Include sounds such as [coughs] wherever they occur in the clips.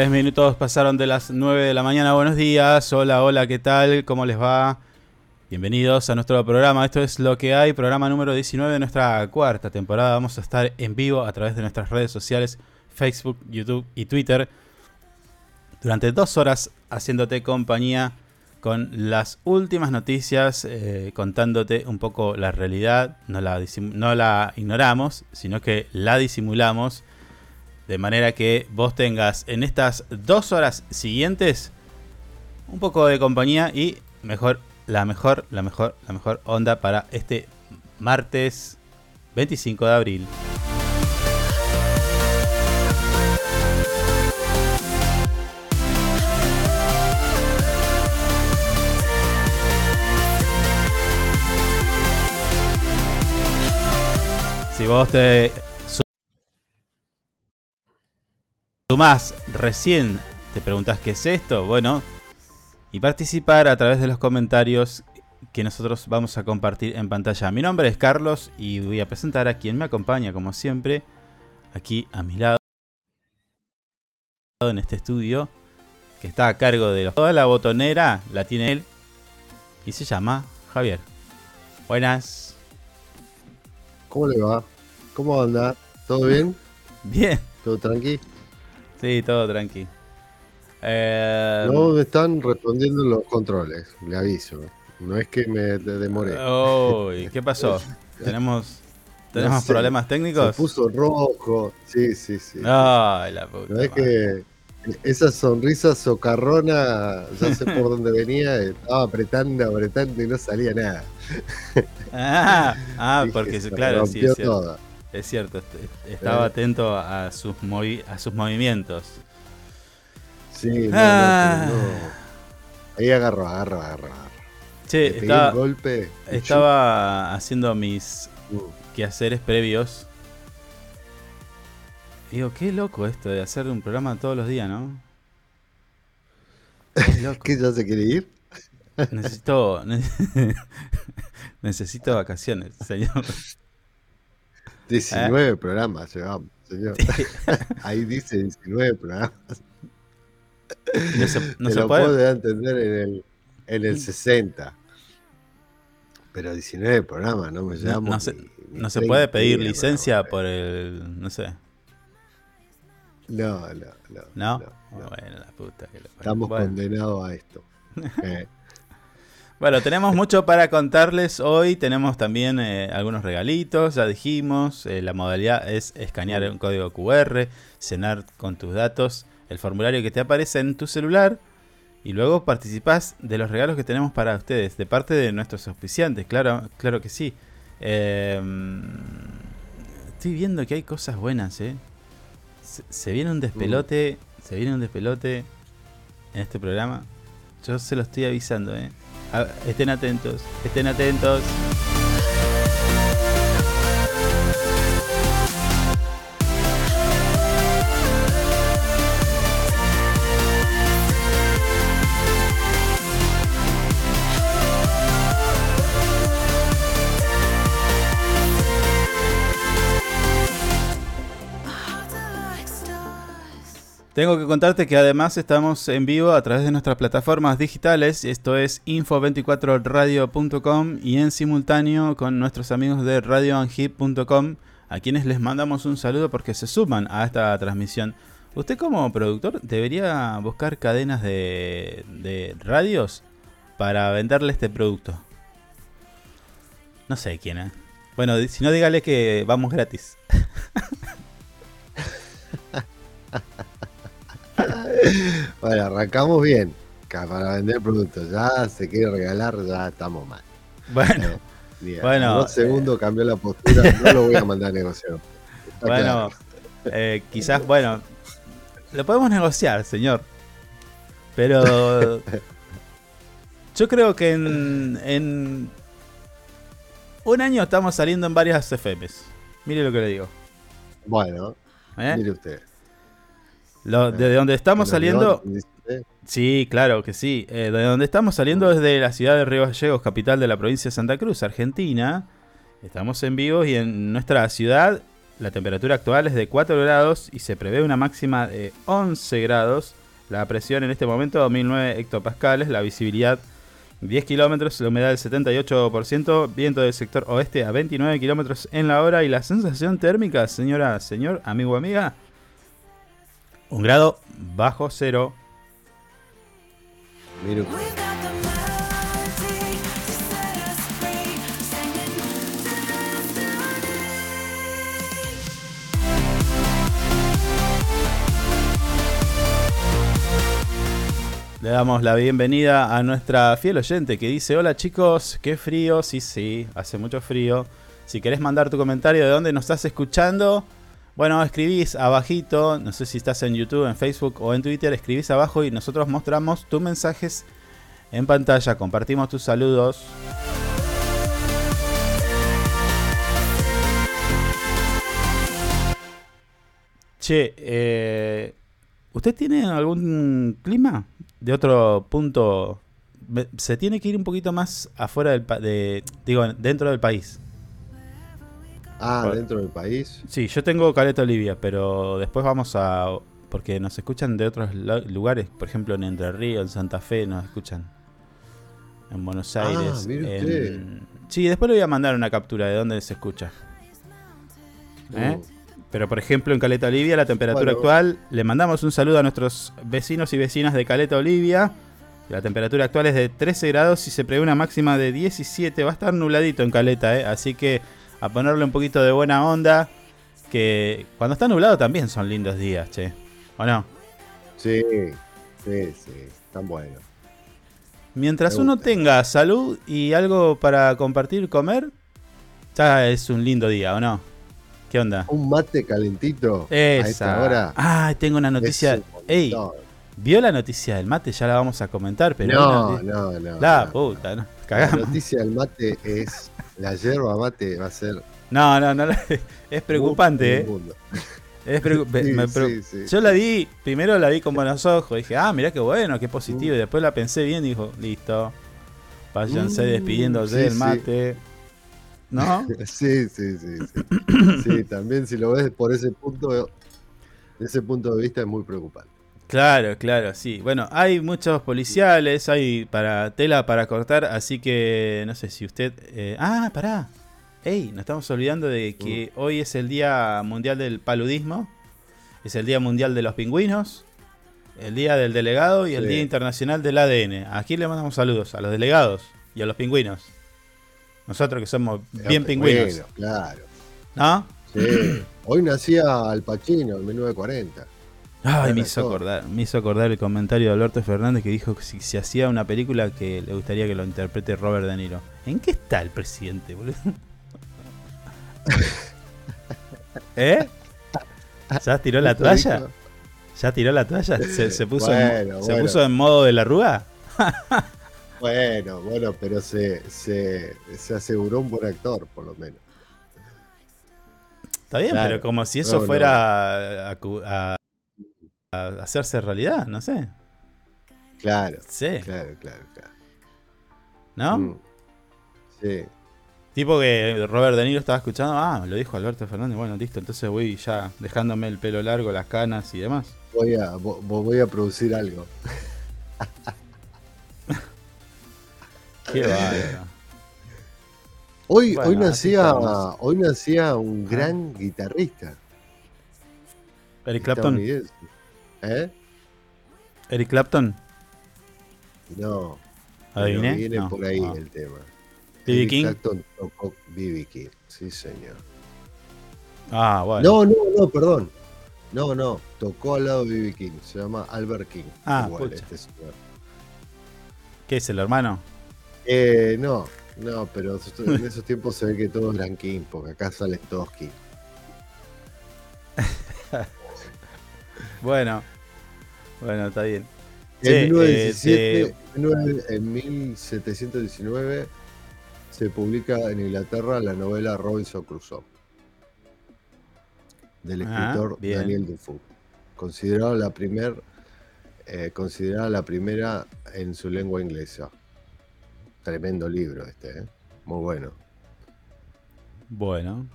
Tres minutos pasaron de las 9 de la mañana. Buenos días. Hola, hola, ¿qué tal? ¿Cómo les va? Bienvenidos a nuestro programa. Esto es lo que hay, programa número 19 de nuestra cuarta temporada. Vamos a estar en vivo a través de nuestras redes sociales, Facebook, YouTube y Twitter, durante dos horas haciéndote compañía con las últimas noticias, eh, contándote un poco la realidad. No la, no la ignoramos, sino que la disimulamos de manera que vos tengas en estas dos horas siguientes un poco de compañía y mejor, la mejor, la mejor, la mejor onda para este martes 25 de abril. Si vos te más recién te preguntas qué es esto, bueno, y participar a través de los comentarios que nosotros vamos a compartir en pantalla. Mi nombre es Carlos y voy a presentar a quien me acompaña, como siempre, aquí a mi lado en este estudio, que está a cargo de toda la botonera, la tiene él, y se llama Javier. Buenas. ¿Cómo le va? ¿Cómo anda? ¿Todo bien? Bien. ¿Todo tranqui? Sí, todo tranqui. Eh, no me están respondiendo los controles, le aviso. No es que me demoré. Uy, ¿qué pasó? [laughs] ¿Tenemos, ¿tenemos problemas técnicos? Se puso rojo. Sí, sí, sí. Ay, la puta. No es que esa sonrisa socarrona, ya sé por [laughs] dónde venía, estaba apretando, apretando y no salía nada. Ah, ah [laughs] porque claro, sí, es cierto. Es cierto, estaba atento a sus, a sus movimientos. Sí, no, ah. Ahí agarro, agarro, agarro. Che, estaba, golpe, estaba haciendo mis uh. quehaceres previos. Digo, qué loco esto de hacer un programa todos los días, ¿no? ¿Qué [laughs] ya se quiere ir? Necesito, [laughs] necesito vacaciones, señor. 19 ¿Eh? programas llevamos, señor. [laughs] Ahí dice 19 programas. No se, no Te lo puede entender en el, en el 60. Pero 19 programas, no me llamo. No, se, no se puede pedir licencia por el. No sé. No, no, no. ¿No? Bueno, la puta que Estamos condenados a esto. [laughs] Eh. Bueno, tenemos mucho para contarles hoy. Tenemos también eh, algunos regalitos, ya dijimos. Eh, la modalidad es escanear un código QR, cenar con tus datos, el formulario que te aparece en tu celular. Y luego participás de los regalos que tenemos para ustedes, de parte de nuestros auspiciantes, claro, claro que sí. Em, estoy viendo que hay cosas buenas, ¿eh? Se, viene un despelote, se viene un despelote en este programa. Yo se lo estoy avisando, ¿eh? Estén atentos, estén atentos. Tengo que contarte que además estamos en vivo a través de nuestras plataformas digitales, esto es info24radio.com y en simultáneo con nuestros amigos de radioanhip.com, a quienes les mandamos un saludo porque se suman a esta transmisión. Usted como productor debería buscar cadenas de, radios para venderle este producto. No sé quién, ¿eh? Bueno, si no, dígale que vamos gratis. [laughs] [laughs] bueno, arrancamos bien. Para vender productos. Ya se quiere regalar, ya estamos mal. Bueno. bueno, dos segundos eh, cambió la postura. No lo voy a mandar a negociar. bueno, eh, quizás, bueno, lo podemos negociar, señor. Pero [laughs] yo creo que en, en un año estamos saliendo en varias FMs. Mire lo que le digo. Bueno, ¿Eh? mire usted. Lo, de donde estamos saliendo. Sí, claro que sí. Eh, de donde estamos saliendo desde la ciudad de Río Gallegos, capital de la provincia de Santa Cruz, Argentina. Estamos en vivo y en nuestra ciudad La temperatura actual es de 4 grados y se prevé una máxima de 11 grados. La presión en este momento 2009 hectopascales, la visibilidad 10 kilómetros, la humedad del 78%, viento del sector oeste a 29 kilómetros en la hora y la sensación térmica, señora, señor, amigo, amiga, un grado bajo cero. Le damos la bienvenida a nuestra fiel oyente que dice, hola chicos, qué frío, sí, sí, hace mucho frío. Si querés mandar tu comentario de dónde nos estás escuchando, bueno, escribís abajito, no sé si estás en YouTube, en Facebook o en Twitter, escribís abajo y nosotros mostramos tus mensajes en pantalla, compartimos tus saludos. Che, eh, ¿usted tiene algún clima? de otro punto, se tiene que ir un poquito más afuera del de, digo, dentro del país. Ah, dentro del país. Sí, yo tengo Caleta Olivia, pero después vamos a porque nos escuchan de otros lugares, por ejemplo en Entre Ríos, en Santa Fe nos escuchan. En Buenos ah, Aires. Sí, después le voy a mandar una captura de dónde se escucha. ¿Eh? Pero por ejemplo en Caleta Olivia, la temperatura actual, le mandamos un saludo a nuestros vecinos y vecinas de Caleta Olivia. La temperatura actual es de 13 grados y se prevé una máxima de 17. Va a estar nubladito en Caleta, ¿eh? así que a ponerle un poquito de buena onda. Que cuando está nublado también son lindos días, che. ¿O no? Sí, sí, sí, están buenos. Mientras uno tenga salud y algo para compartir, comer, ya es un lindo día, ¿o no? ¿Qué onda? Un mate calentito Esa. a esta hora. Ah, tengo una noticia. Ey, ¿vio la noticia del mate? Ya la vamos a comentar, pero. No, no, no. La puta, ¿no? Cagamos. La noticia del mate es. La yerba mate va a ser. No, no, no. [laughs] Es preocupante, ¿eh? Es Yo la vi, primero la vi con buenos ojos. Dije, ah, mirá qué bueno, qué positivo. Y mm. después la pensé bien y dijo, listo. Váyanse mm, despidiéndose del mate. ¿No? [laughs] sí, sí, sí, sí. Sí, también si lo ves por ese punto, ese punto de vista es muy preocupante. Claro, claro, sí. Bueno, hay muchos policiales, hay para tela para cortar, así que no sé si usted... Eh, ah, pará. Ey, nos estamos olvidando de que mm. hoy es el Día Mundial del Paludismo, es el Día Mundial de los Pingüinos, el Día del Delegado y el Día Internacional del ADN. Aquí le mandamos saludos a los delegados y a los pingüinos. Nosotros que somos bien pingüinos. claro. ¿No? Sí. Hoy nacía Al Pacino, en 1940. Ay, me hizo, acordar, me hizo acordar el comentario de Alberto Fernández que dijo que si se hacía una película que le gustaría que lo interprete Robert De Niro. ¿En qué está el presidente, boludo? [laughs] ¿Eh? ¿Ya tiró la toalla? ¿Ya tiró la toalla? ¿Se, puso, en, ¿se puso en modo de la rúa? Bueno, bueno, pero se, se, aseguró un buen actor, por lo menos. Está bien, pero como si eso fuera a, hacerse realidad, no sé. Claro. Sí. Claro, claro, claro. ¿No? Mm. Sí. Tipo que Robert De Niro estaba escuchando, ah, lo dijo Alberto Fernández, bueno, listo, entonces voy ya dejándome el pelo largo, las canas y demás. Voy a, voy a producir algo. [laughs] Qué Hoy, hoy, nacía, hoy nacía un gran guitarrista. Eric Clapton. ¿Eh? Eric Clapton. No. ¿Adiviné? Viene por ahí el tema. ¿B.B. King? Clapton tocó B.B. King, sí señor. Ah, bueno. No, no, no, perdón. No, no, tocó al lado de B.B. King. Se llama Albert King. Ah, igual, este ¿Qué es el hermano? Eh, no, no, pero en esos tiempos se ve que todos eran King, porque acá salen todos [laughs] King. Bueno, bueno, está bien. En, 1917, en 1719 se publica en Inglaterra la novela Robinson Crusoe del ah, escritor Daniel Defoe, considerada la primer, eh, considerada la primera en su lengua inglesa. Tremendo libro este, ¿eh? Muy bueno. Bueno.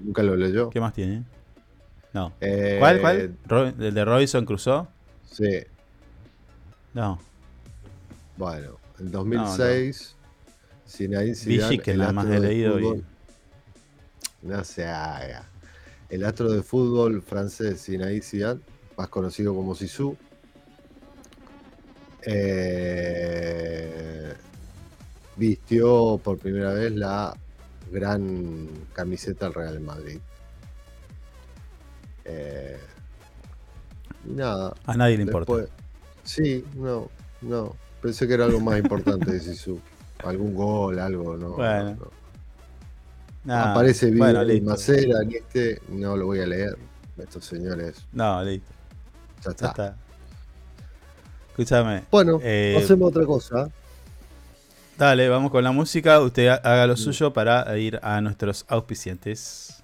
Nunca lo leyó. ¿Qué más tiene? No. Eh, ¿Cuál? ¿Cuál? ¿El de Robinson Crusoe? Sí. No. Bueno, en 2006, Zinedine Zidane, que nada más he leído No se haga. El astro de fútbol francés Zinedine Zidane, más conocido como Sisu, eh, vistió por primera vez la gran camiseta del Real Madrid. Eh, nada. A nadie le importa. Sí, no, no. Pensé que era algo más importante [laughs] de Sisu. Algún gol, algo, ¿no? Bueno. Aparece bien bueno, Macera en este, no lo voy a leer. Estos señores. No, listo. Ya está. Escúchame. Bueno, eh, hacemos otra cosa. Dale, vamos con la música. Usted haga lo suyo para ir a nuestros auspiciantes.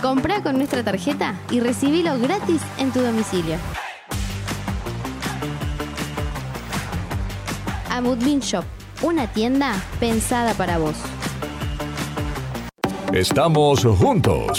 Compra con nuestra tarjeta y recibilo gratis en tu domicilio. Amudbin Shop, una tienda pensada para vos. Estamos juntos.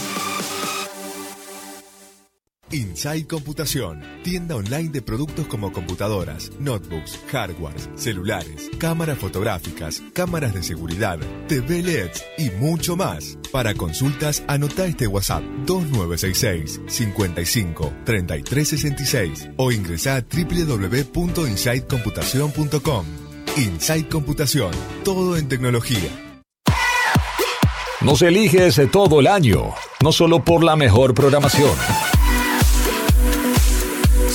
Inside Computación, tienda online de productos como computadoras, notebooks, hardwares, celulares, cámaras fotográficas, cámaras de seguridad, TV LEDs y mucho más. Para consultas, anota este WhatsApp 2966 55 3366 o ingresa a www.insidecomputación.com. Inside Computación, todo en tecnología. Nos eliges todo el año, no solo por la mejor programación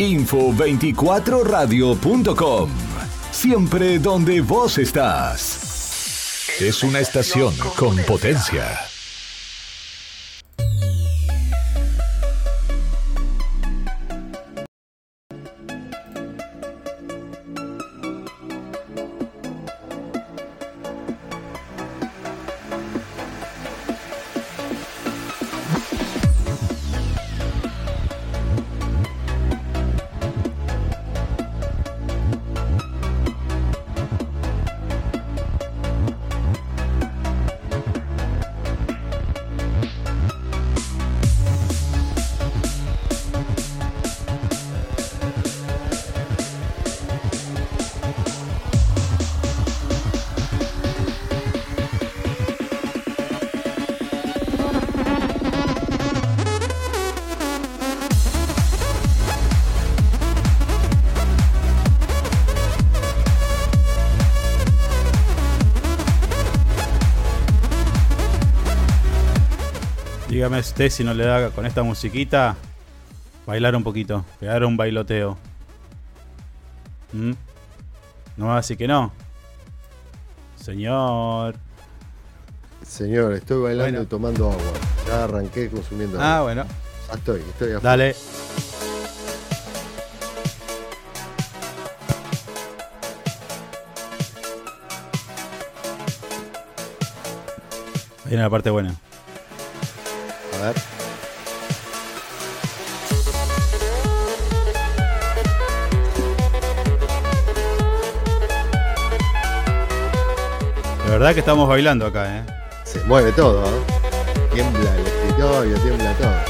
Info24radio.com. Siempre donde vos estás. Es una estación con potencia. Dígame usted si no le da con esta musiquita bailar un poquito, pegar un bailoteo. ¿Mm? No así que no. Señor. Señor, estoy bailando y tomando agua. Ya arranqué consumiendo ah, agua. Ah, bueno. Ya estoy, estoy afuera. Dale. Viene la parte buena. La verdad que estamos bailando acá, ¿eh? Se mueve todo, ¿eh? Tiembla el escritorio, tiembla todo.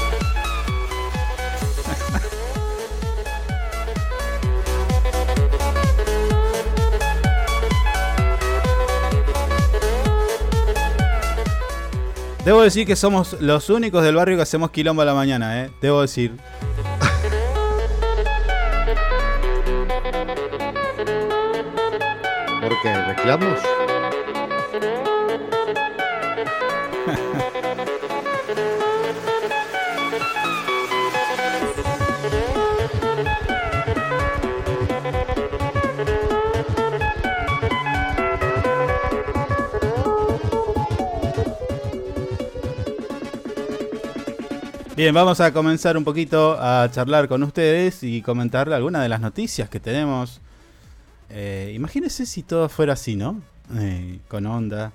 Debo decir que somos los únicos del barrio que hacemos quilombo a la mañana, ¿eh? Debo decir. ¿Por qué? ¿Reclamos? Bien, vamos a comenzar un poquito a charlar con ustedes y comentar algunas de las noticias que tenemos. Eh, imagínense si todo fuera así, ¿no? Eh, con onda,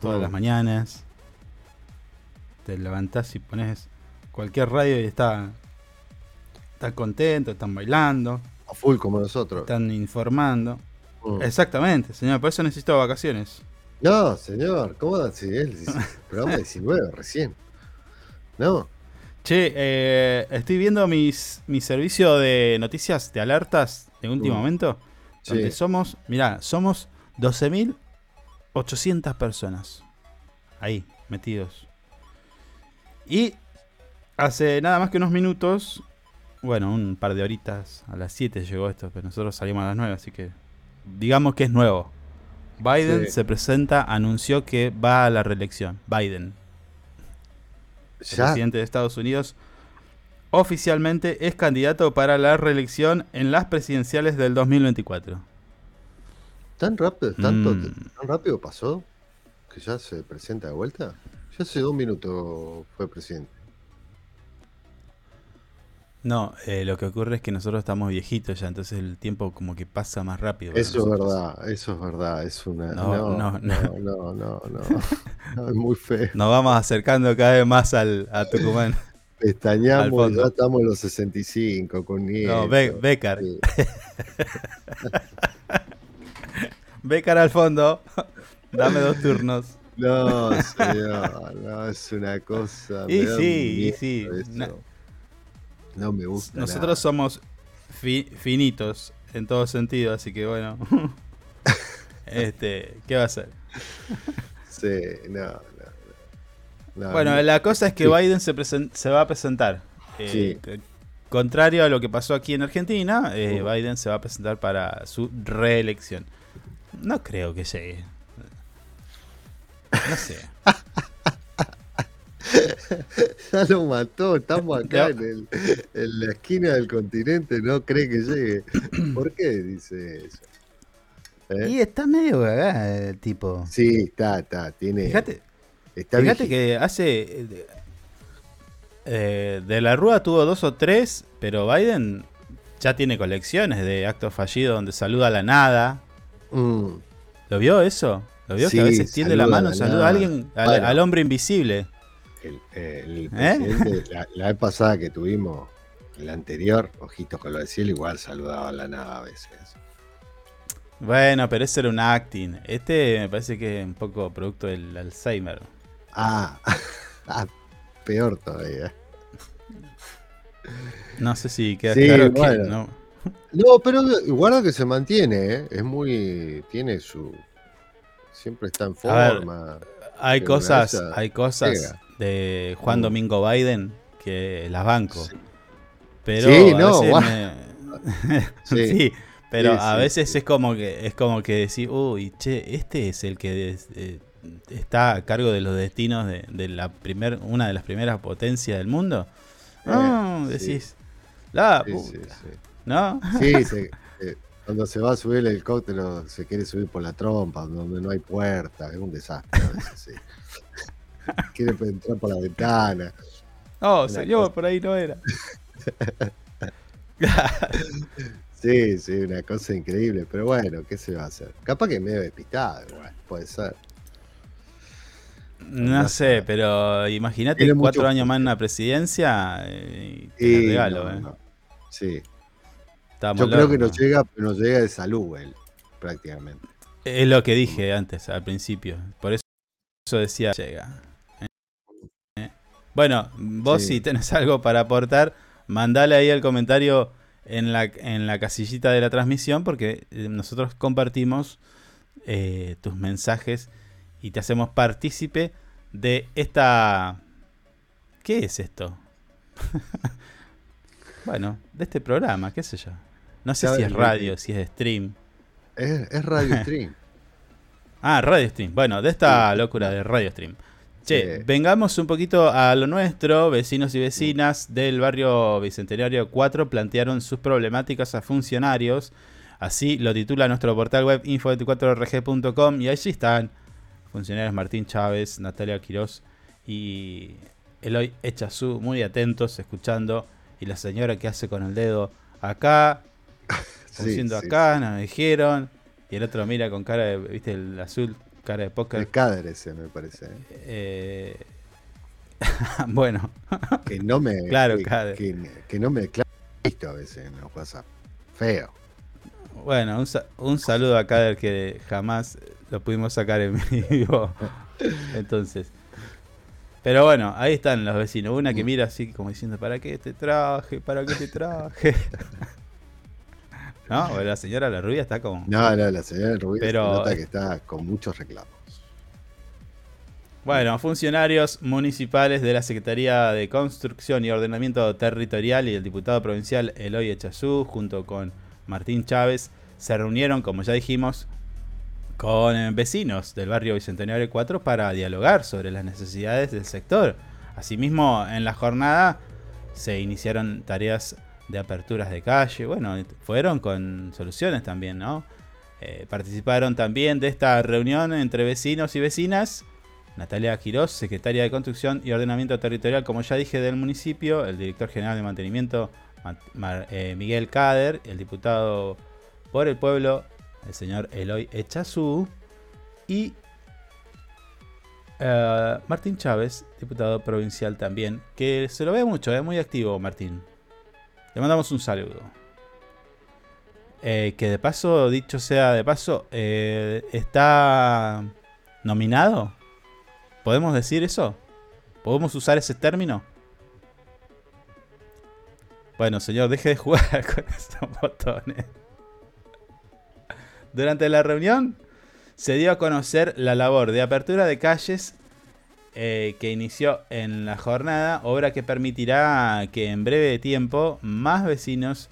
todas las mañanas. Te levantás y pones cualquier radio y está, están contentos, están bailando. A full como nosotros. Están informando. Mm. Exactamente, señor, por eso necesito vacaciones. No, señor, ¿cómo así? El programa 19 recién. No. Che, eh, estoy viendo mis, mi servicio de noticias de alertas de último momento. Donde somos, mirá, somos 12.800 personas. Ahí, metidos. Y hace nada más que unos minutos, bueno, un par de horitas, a las 7 llegó esto, pero nosotros salimos a las 9, así que digamos que es nuevo. Biden se presenta, anunció que va a la reelección. Biden el presidente de Estados Unidos, oficialmente es candidato para la reelección en las presidenciales del 2024. ¿Tan rápido, tanto, mm. tan rápido pasó? ¿Que ya se presenta de vuelta? Ya hace dos minutos fue presidente. No, eh, lo que ocurre es que nosotros estamos viejitos ya, entonces el tiempo como que pasa más rápido. Eso es verdad, eso es verdad, es una... No, no, no, no, no, no, es muy feo. Nos vamos acercando cada vez más al, a Tucumán. Pestañamos, ya estamos en los 65 con Nieto. No, Becar. [laughs] Becar al fondo. Dame dos turnos. No, señor, no, es una cosa... Y sí, y sí. No me gusta. Nosotros somos finitos en todo sentido, así que bueno. [laughs] este, ¿qué va a ser? sí, no, no, bueno, la cosa es que Biden se, se, va a presentar. Eh, contrario a lo que pasó aquí en Argentina, eh, Biden se va a presentar para su reelección. No creo que llegue. No sé. [laughs] [laughs] ya lo mató, estamos acá en, la esquina del continente, no cree que llegue. [clears throat] ¿Por qué dice eso? ¿Eh? Y está medio cagada el tipo. Sí, está, está, tiene. Fíjate, fíjate que hace. Eh, de la Rúa tuvo dos o tres, pero Biden ya tiene colecciones de actos fallidos donde saluda a la nada. Mm. ¿Lo vio eso? ¿Lo vio que a veces tiende la mano, saluda a alguien, al hombre invisible? El, ¿Eh? presidente, la, vez pasada que tuvimos, la anterior, Ojitos con lo de cielo, igual saludaba a la nada a veces. Bueno, pero ese era un acting. Este me parece que es un poco producto del Alzheimer. Ah, [laughs] ah peor todavía. No sé si queda claro que no. No, pero igual que se mantiene, ¿eh? es muy. Tiene su. Siempre está en forma. Hay cosas, hay cosas de Juan mm. Domingo Biden que las banco. Pero sí, no, [laughs] sí, pero a veces es como que es como que decir, uy, che, este es el que eh, está a cargo de los destinos de, la primer, una de las primeras potencias del mundo. Eh, decís, la ¿No? Sí, sí. [laughs] Cuando se va a subir el helicóptero se quiere subir por la trompa, donde no hay puerta, es un desastre. A veces, sí. Quiere entrar por la ventana. Oh, señor, por ahí no era. [laughs] sí, sí, una cosa increíble. Pero bueno, ¿qué se va a hacer? Capaz que medio despistado, igual, puede ser. No, sé, pero imagínate cuatro años más en la presidencia eh, y regalo, ¿eh? Sí. Yo creo que nos llega, nos llega de salud él, prácticamente. Es lo que dije antes, al principio. Por eso decía llega. Bueno, vos si tenés algo para aportar, mandale ahí el comentario en la, en la casillita de la transmisión porque eh, nosotros compartimos eh, tus mensajes y te hacemos partícipe de esta... ¿Qué es esto? [laughs] bueno, de este programa, qué sé yo. No sé si es radio, si es stream. Es, radio stream. [laughs] [laughs] ah, radio stream. Bueno, de esta locura de radio stream. Che, vengamos un poquito a lo nuestro. Vecinos y vecinas del barrio Bicentenario 4 plantearon sus problemáticas a funcionarios. Así lo titula nuestro portal web info24rg.com y allí están funcionarios Martín Chávez, Natalia Quirós y Eloy Echazú muy atentos, escuchando. Y la señora que hace con el dedo acá, [laughs] diciendo acá, nos dijeron. Y el otro mira con cara de, viste, el azul Cara de póker. El Cader ese, me parece. ¿eh? Eh, [laughs] bueno. que no me. [laughs] Claro, que, que, no me visto a veces en los WhatsApp. Feo. Bueno, un, un saludo a Cader que jamás lo pudimos sacar en vivo. Entonces. Pero bueno, ahí están los vecinos. Una que mm. mira así como diciendo, ¿para qué te traje? ¿Para qué te traje? No, la señora La Rubia está como. No, no, la señora Rubia se nota que está con muchos reclamos. Bueno, funcionarios municipales de la Secretaría de Construcción y Ordenamiento Territorial y el diputado provincial Eloy Echazú, junto con Martín Chávez, se reunieron, como ya dijimos, con vecinos del barrio Bicentenario 4 para dialogar sobre las necesidades del sector. Asimismo, en la jornada se iniciaron tareas de aperturas de calle. Bueno, fueron con soluciones también, ¿no? Eh, participaron también de esta reunión entre vecinos y vecinas Natalia Quirós, secretaria de Construcción y Ordenamiento Territorial, como ya dije, del municipio, el director general de mantenimiento eh, Miguel Cader, el diputado por el pueblo, el señor Eloy Echazú, y eh, Martín Chávez, diputado provincial también, que se lo ve mucho, es muy activo Martín. Le mandamos un saludo. Eh, que de paso, dicho sea de paso, está nominado. ¿Podemos decir eso? ¿Podemos usar ese término? Bueno, señor, deje de jugar [laughs] con esos botones. Durante la reunión se dio a conocer la labor de apertura de calles eh, que inició en la jornada, obra que permitirá que en breve tiempo más vecinos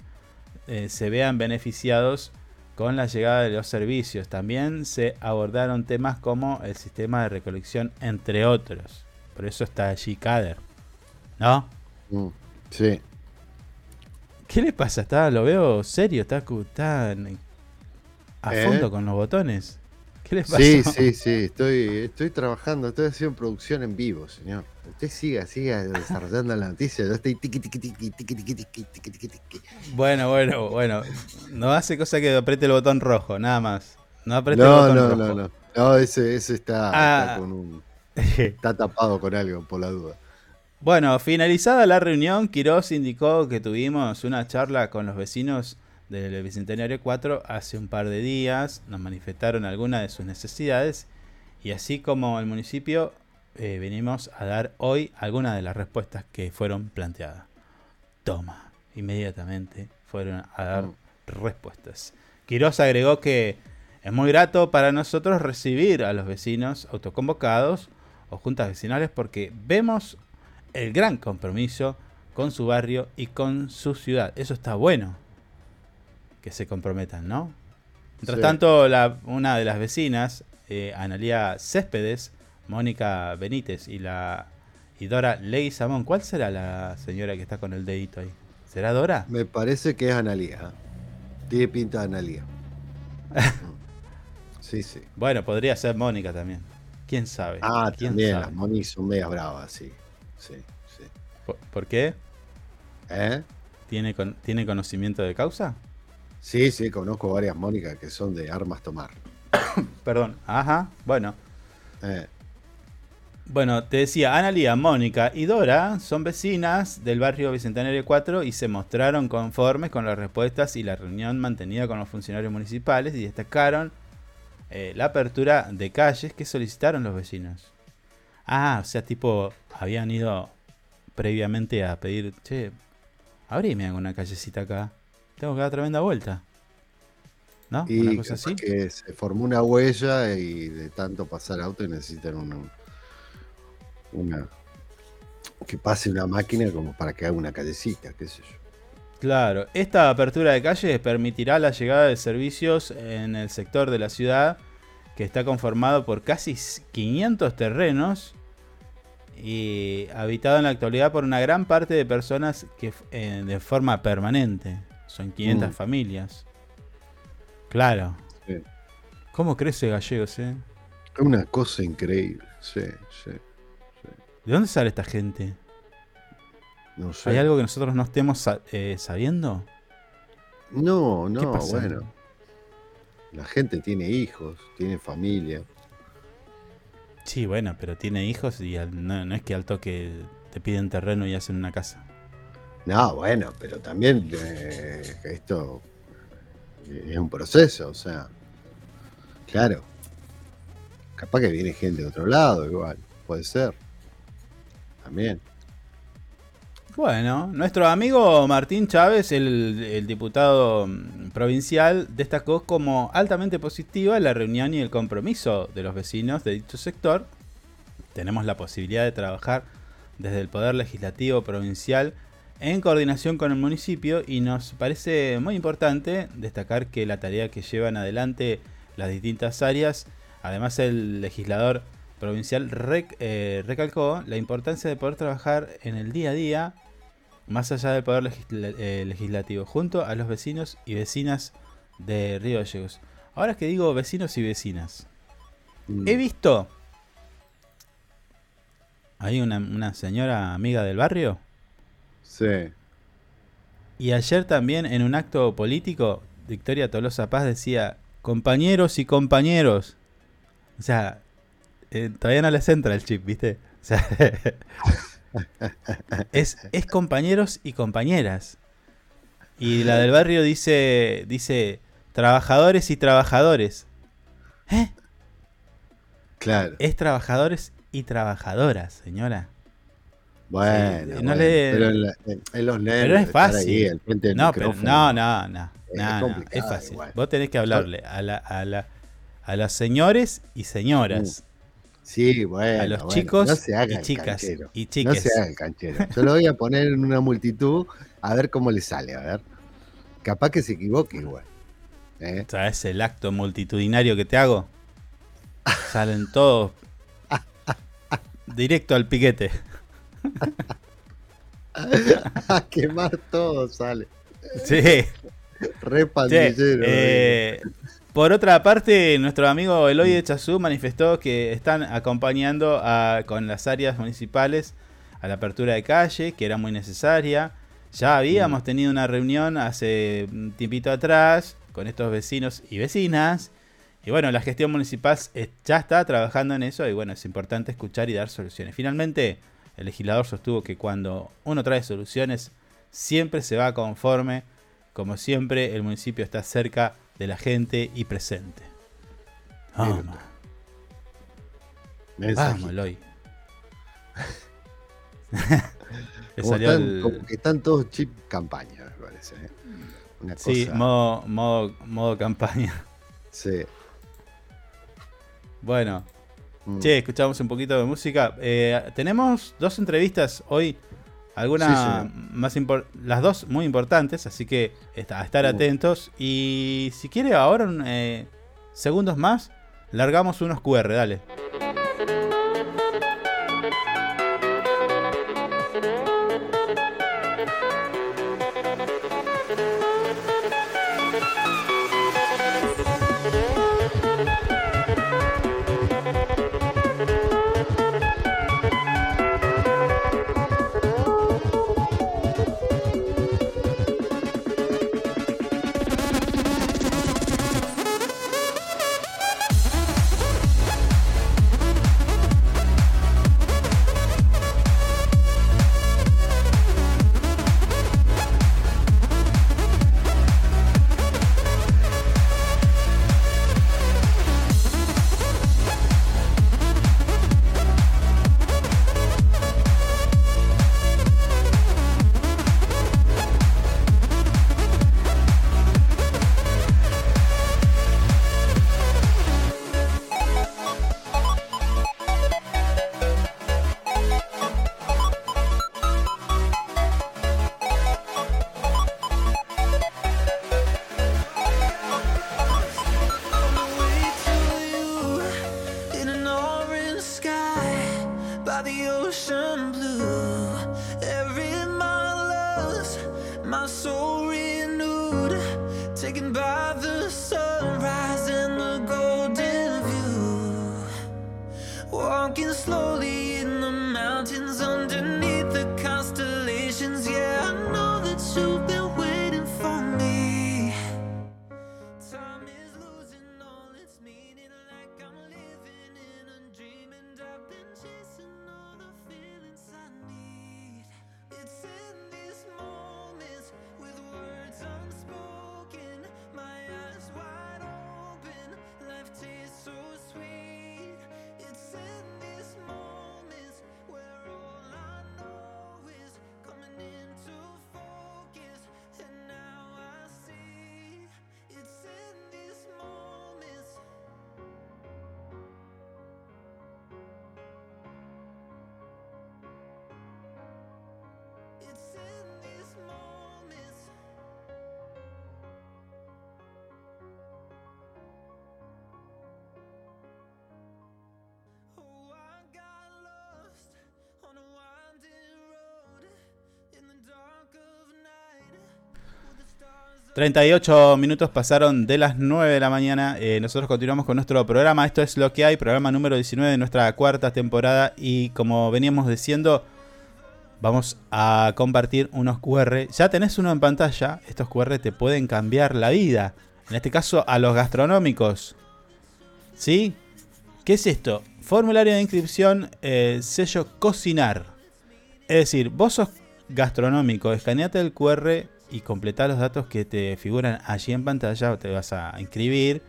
eh, se vean beneficiados con la llegada de los servicios. También se abordaron temas como el sistema de recolección, entre otros. Por eso está allí Cader. ¿No? Mm, sí. ¿Qué le pasa? Está, lo veo serio, está, está a ¿Eh? fondo con los botones. Sí, sí, sí, estoy, estoy trabajando, estoy haciendo producción en vivo, señor. Usted siga, siga desarrollando la noticia. Bueno, bueno, bueno. No hace cosa que apriete el botón rojo, nada más. No apriete no, el botón no, rojo. No, no, no. ese, ese está, está ah. con un... [laughs] Está tapado con algo, por la duda. Bueno, finalizada la reunión, Quirós indicó que tuvimos una charla con los vecinos del Bicentenario 4 hace un par de días, nos manifestaron algunas de sus necesidades y así como el municipio eh, venimos a dar hoy algunas de las respuestas que fueron planteadas. Toma, inmediatamente fueron a dar mm. respuestas. Quiroz agregó que es muy grato para nosotros recibir a los vecinos autoconvocados o juntas vecinales porque vemos el gran compromiso con su barrio y con su ciudad. Eso está bueno, que se comprometan, ¿no? Mientras tanto, la, una de las vecinas, eh, Analía Céspedes, Mónica Benítez y la y Dora Ley Samón, ¿cuál será la señora que está con el dedito ahí? ¿Será Dora? Me parece que es Analía. Tiene pinta de Analía. [laughs] sí, sí. Bueno, podría ser Mónica también. ¿Quién sabe? Ah, ¿Quién también, sabe? las Moni son media bravas, sí sí, sí. ¿Por, qué? ¿Eh? ¿Tiene, ¿Tiene conocimiento de causa? Sí, sí, conozco varias Mónicas que son de armas tomar. [coughs] Perdón, ajá, bueno. Eh. Bueno, te decía, Analia, Mónica y Dora son vecinas del barrio Bicentenario 4 y se mostraron conformes con las respuestas y la reunión mantenida con los funcionarios municipales y destacaron eh, la apertura de calles que solicitaron los vecinos. Ah, o sea, tipo, habían ido previamente a pedir, che, abrime una callecita acá. Tengo que dar tremenda vuelta. ¿No? Y una cosa así. Que se formó una huella y de tanto pasar auto necesitan una, una. que pase una máquina como para que haga una callecita, qué sé yo. Claro, esta apertura de calles permitirá la llegada de servicios en el sector de la ciudad que está conformado por casi 500 terrenos y habitado en la actualidad por una gran parte de personas que eh, de forma permanente. Son 500 mm. familias. Claro. ¿Cómo crece Gallegos, eh? Es una cosa increíble, sí, sí, ¿De dónde sale esta gente? No sé. ¿Hay algo que nosotros no estemos eh, sabiendo? No, no, bueno. La gente tiene hijos, tiene familia. Sí, bueno, pero tiene hijos y no, es que al toque te piden terreno y hacen una casa. No, bueno, pero también eh, esto es un proceso, o sea, claro. Capaz que viene gente de otro lado, igual, puede ser. También. Bueno, nuestro amigo Martín Chávez, el, el, diputado mm, provincial, destacó como altamente positiva la reunión y el compromiso de los vecinos de dicho sector. Tenemos la posibilidad de trabajar desde el Poder Legislativo Provincial en coordinación con el municipio y nos parece muy importante destacar que la tarea que llevan adelante las distintas áreas, además el legislador provincial eh, recalcó la importancia de poder trabajar en el día a día, más allá del poder eh, legislativo, junto a los vecinos y vecinas de Río Gallegos. ahora que digo vecinos y vecinas, mm. he visto. Hay una, una señora amiga del barrio. Sí. Y ayer también en un acto político, Victoria Tolosa Paz decía, compañeros y compañeros. O sea, eh, todavía no les entra el chip, ¿viste? O sea, [laughs] es, es compañeros y compañeras. Y la del barrio dice, dice, trabajadores y trabajadores. ¿Eh? Claro. Es trabajadores y trabajadoras, señora. Bueno, pero en, los nervios. Pero es fácil. no, no, no, no, es fácil. Vos tenés que hablarle a, la, a, la, a las señores y señoras. Mm. Sí, bueno. A los chicos y chicas. Y No se haga el canchero. Yo lo voy a poner en una multitud a ver cómo le sale, a ver. Capaz que se equivoque igual. ¿eh? ¿Sabes el acto multitudinario que te hago? Salen todos [laughs] directo al piquete. [laughs] a quemar todo sale. Sí. Re eh, por otra parte, nuestro amigo Eloy de Chazú manifestó que están acompañando con las áreas municipales a la apertura de calle, que era muy necesaria. Ya habíamos mm. tenido una reunión hace un tiempito atrás con estos vecinos y vecinas. Y bueno, la gestión municipal ya está trabajando en eso y bueno, es importante escuchar y dar soluciones. Finalmente, el legislador sostuvo que cuando uno trae soluciones, siempre se va conforme. Como siempre, el municipio está cerca de la gente y presente. Vamos. Vamos, Eloy. [laughs] están, están todos chip campaña, me parece. ¿eh? sí, modo, modo, modo campaña. Sí. Bueno. Che, escuchamos un poquito de música. Eh, tenemos dos entrevistas hoy. Algunas más las dos muy importantes, así que a estar atentos. Y si quiere, ahora, eh, segundos más, largamos unos QR, dale. 38 minutos pasaron de las 9 de la mañana. Eh, nosotros continuamos con nuestro programa. Esto es lo que hay, programa número 19 de nuestra cuarta temporada. Y como veníamos diciendo, vamos a compartir unos QR. Ya tenés uno en pantalla. Estos QR te pueden cambiar la vida. En este caso, a los gastronómicos. ¿Sí? ¿Qué es esto? Formulario de inscripción, eh, sello cocinar. Es decir, vos sos gastronómico, escaneate el QR y completá los datos que te figuran allí en pantalla, te vas a inscribir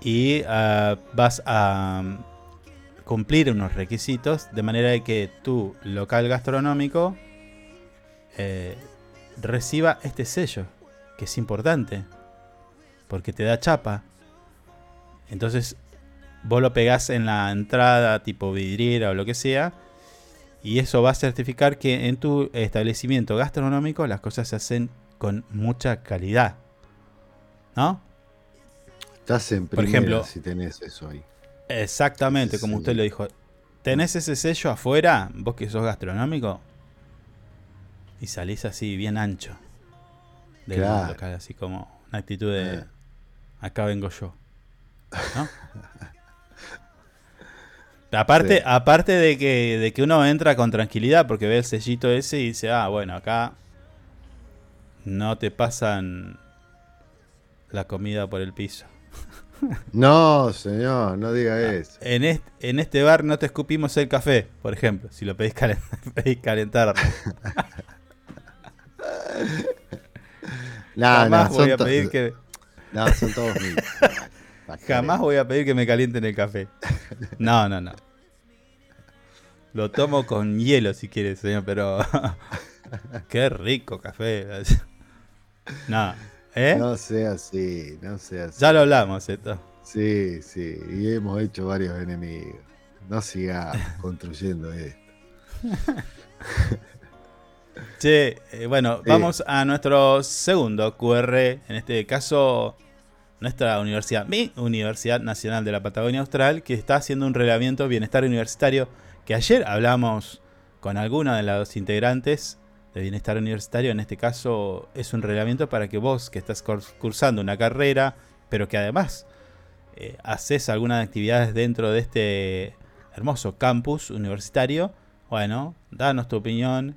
y ah, vas a mm, cumplir unos requisitos de manera de que tu local gastronómico eh, reciba este sello, que es importante, porque te da chapa. Entonces vos lo pegás en la entrada tipo vidriera o lo que sea y eso va a certificar que en tu establecimiento gastronómico las cosas se hacen con mucha calidad. ¿No? Estás en Por ejemplo, si tenés eso ahí. Exactamente, como usted lo dijo. ¿Tenés ese sello afuera, vos que sos gastronómico? Y salís así bien ancho. Del claro. local, así como una actitud de eh. acá vengo yo. ¿No? [laughs] Aparte, aparte de, que, de que uno entra con tranquilidad porque ve el sellito ese y dice, ah, bueno, acá no te pasan la comida por el piso. [laughs] No, señor, no diga ah, eso. En este, en este bar no te escupimos el café, por ejemplo, si lo pedís, [laughs] calentar. [laughs] no, Jamás voy a pedir que... No, son todos míos. Jamás voy a pedir que me calienten el café. No, no, no. Lo tomo con hielo si quieres, señor, pero. [laughs] Qué rico café. No, ¿eh? No sea así, no sea así. Ya lo hablamos esto. Sí, sí, y hemos hecho varios enemigos. No siga [laughs] construyendo esto. Che, eh, bueno, vamos a nuestro segundo QR. En este caso, nuestra universidad, mi Universidad Nacional de la Patagonia Austral, que está haciendo un relevamiento bienestar universitario, que ayer hablamos con alguna de los integrantes de bienestar universitario, en este caso es un relevamiento para que vos que estás cursando una carrera, pero que además eh, haces algunas actividades dentro de este hermoso campus universitario, bueno, danos tu opinión,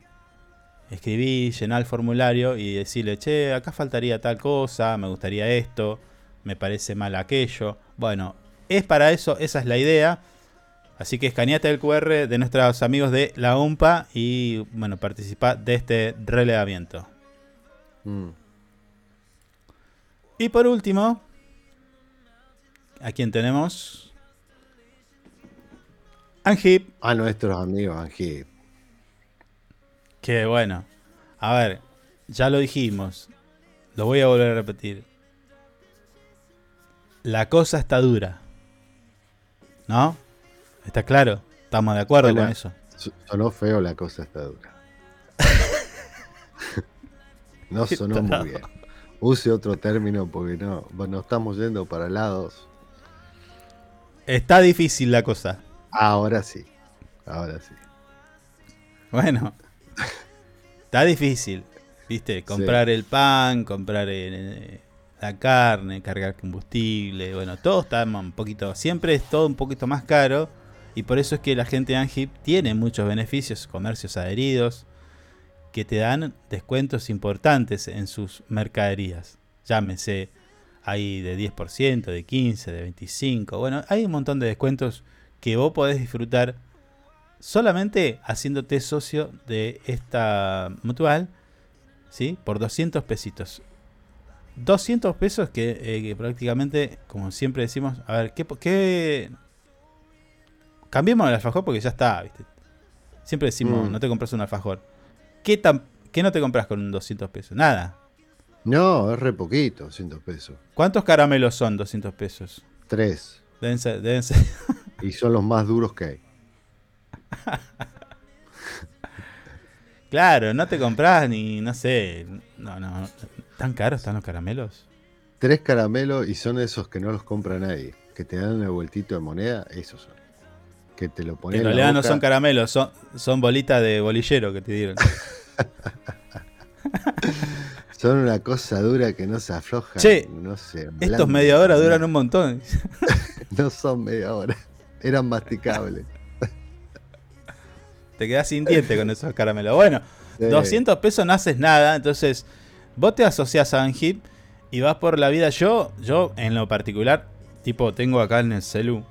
escribí, llená el formulario y decirle, che, acá faltaría tal cosa, me gustaría esto, me parece mal aquello. Bueno, es para eso, esa es la idea. Así que escaneate el QR de nuestros amigos de la UMPA y bueno, participa de este relevamiento. Mm. Y por último, ¿a quién tenemos? Angip. A nuestros amigos Angip. Qué bueno. A ver, ya lo dijimos. Lo voy a volver a repetir la cosa está dura. ¿No? ¿Está claro? Estamos de acuerdo con eso. Sonó feo, la cosa está dura. [laughs] no sonó muy bien. Use otro término porque no, bueno, estamos yendo para lados. Está difícil la cosa. Ahora sí, ahora sí. Bueno, está difícil, ¿viste? Comprar el pan, comprar el, la carne, cargar combustible, bueno, todo está un poquito, siempre es todo un poquito más caro y por eso es que la gente de Angip tiene muchos beneficios, comercios adheridos, que te dan descuentos importantes en sus mercaderías. Llámese, hay de 10%, de 15%, de 25%, bueno, hay un montón de descuentos que vos podés disfrutar solamente haciéndote socio de esta mutual, ¿sí? Por 200 pesitos. 200 pesos eh, que, prácticamente, como siempre decimos, a ver, ¿qué, qué... Cambiemos el alfajor porque ya está, ¿viste? Siempre decimos, mm. no te compras un alfajor. ¿Qué, tan, ¿Qué no te compras con un 200 pesos? Nada. No, es re poquito, 200 pesos. ¿Cuántos caramelos son 200 pesos? Tres. Deben ser, deben ser. y son los más duros que hay. [laughs] claro, no te compras ni, no sé, no, no, ¿Tan caros están los caramelos? Tres caramelos y son esos que no los compra nadie. Que te dan el vueltito de moneda, esos son. Que te lo ponen. En realidad no son caramelos, son, son bolitas de bolillero que te dieron. [laughs] Son una cosa dura que no se afloja. Che, no sé. Estos media hora duran un montón. [laughs] no son media hora. Eran masticables. Te quedas sin diente con esos caramelos. Bueno, 200 pesos no haces nada. Entonces, vos te asocias a Anhip y vas por la vida. Yo, yo en lo particular, tipo, tengo acá en el celu.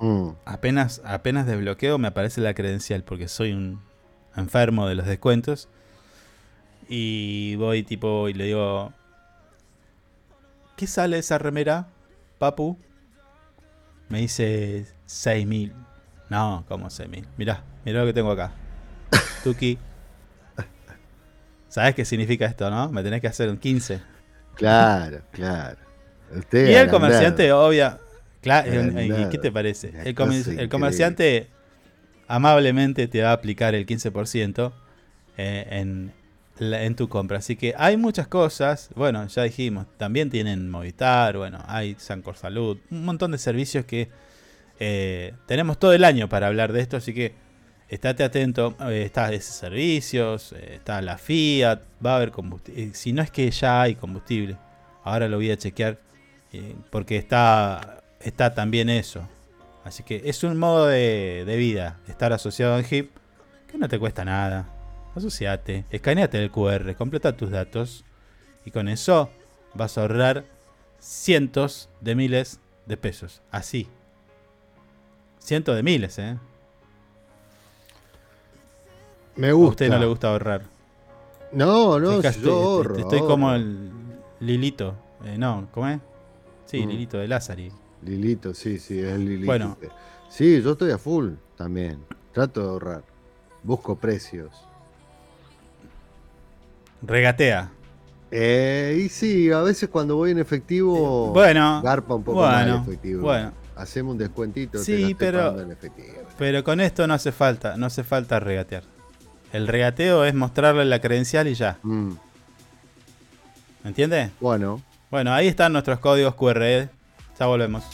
Mm. Apenas, apenas desbloqueo me aparece la credencial porque soy un enfermo de los descuentos. Y voy tipo y le digo, ¿qué sale esa remera, papu? Me dice 6.000. No, como 6.000. Mirá, mirá lo que tengo acá. [laughs] Tuki. ¿Sabes qué significa esto, no? Me tenés que hacer un 15. Claro, claro. y el comerciante, obvia. Claro, ¿y qué te parece? El, el, comerciante amablemente te va a aplicar el 15% eh, en, en tu compra. Así que hay muchas cosas. Bueno, ya dijimos, también tienen Movistar, bueno, hay Sancor Salud, un montón de servicios que eh, tenemos todo el año para hablar de esto. Así que estate atento. Eh, está ese servicios, eh, está la Fiat, va a haber combustible. Si no es que ya hay combustible, ahora lo voy a chequear porque está, está también eso. Así que es un modo de, de vida estar asociado a HIP que no te cuesta nada asociate, escaneate el QR, completa tus datos y con eso vas a ahorrar cientos de miles de pesos. Así. Cientos de miles, ¿eh? Me gusta. A usted no le gusta ahorrar. No, no, yo Estoy como el Lilito. Eh, no, ¿cómo es? Sí, mm. Lilito de Lázari. Lilito, sí, sí, es Lilito. Bueno. Sí, yo estoy a full también. Trato de ahorrar. Busco precios. Regatea. Eh, y sí, a veces cuando voy en efectivo, bueno, garpa un poco más en efectivo. Bueno. Hacemos un descuentito. Sí, pero, pero con esto no hace falta, no hace falta regatear. El regateo es mostrarle la credencial y ya. Mm. ¿Me entiendes? Bueno. Bueno, ahí están nuestros códigos QR. ¿eh? Ya volvemos.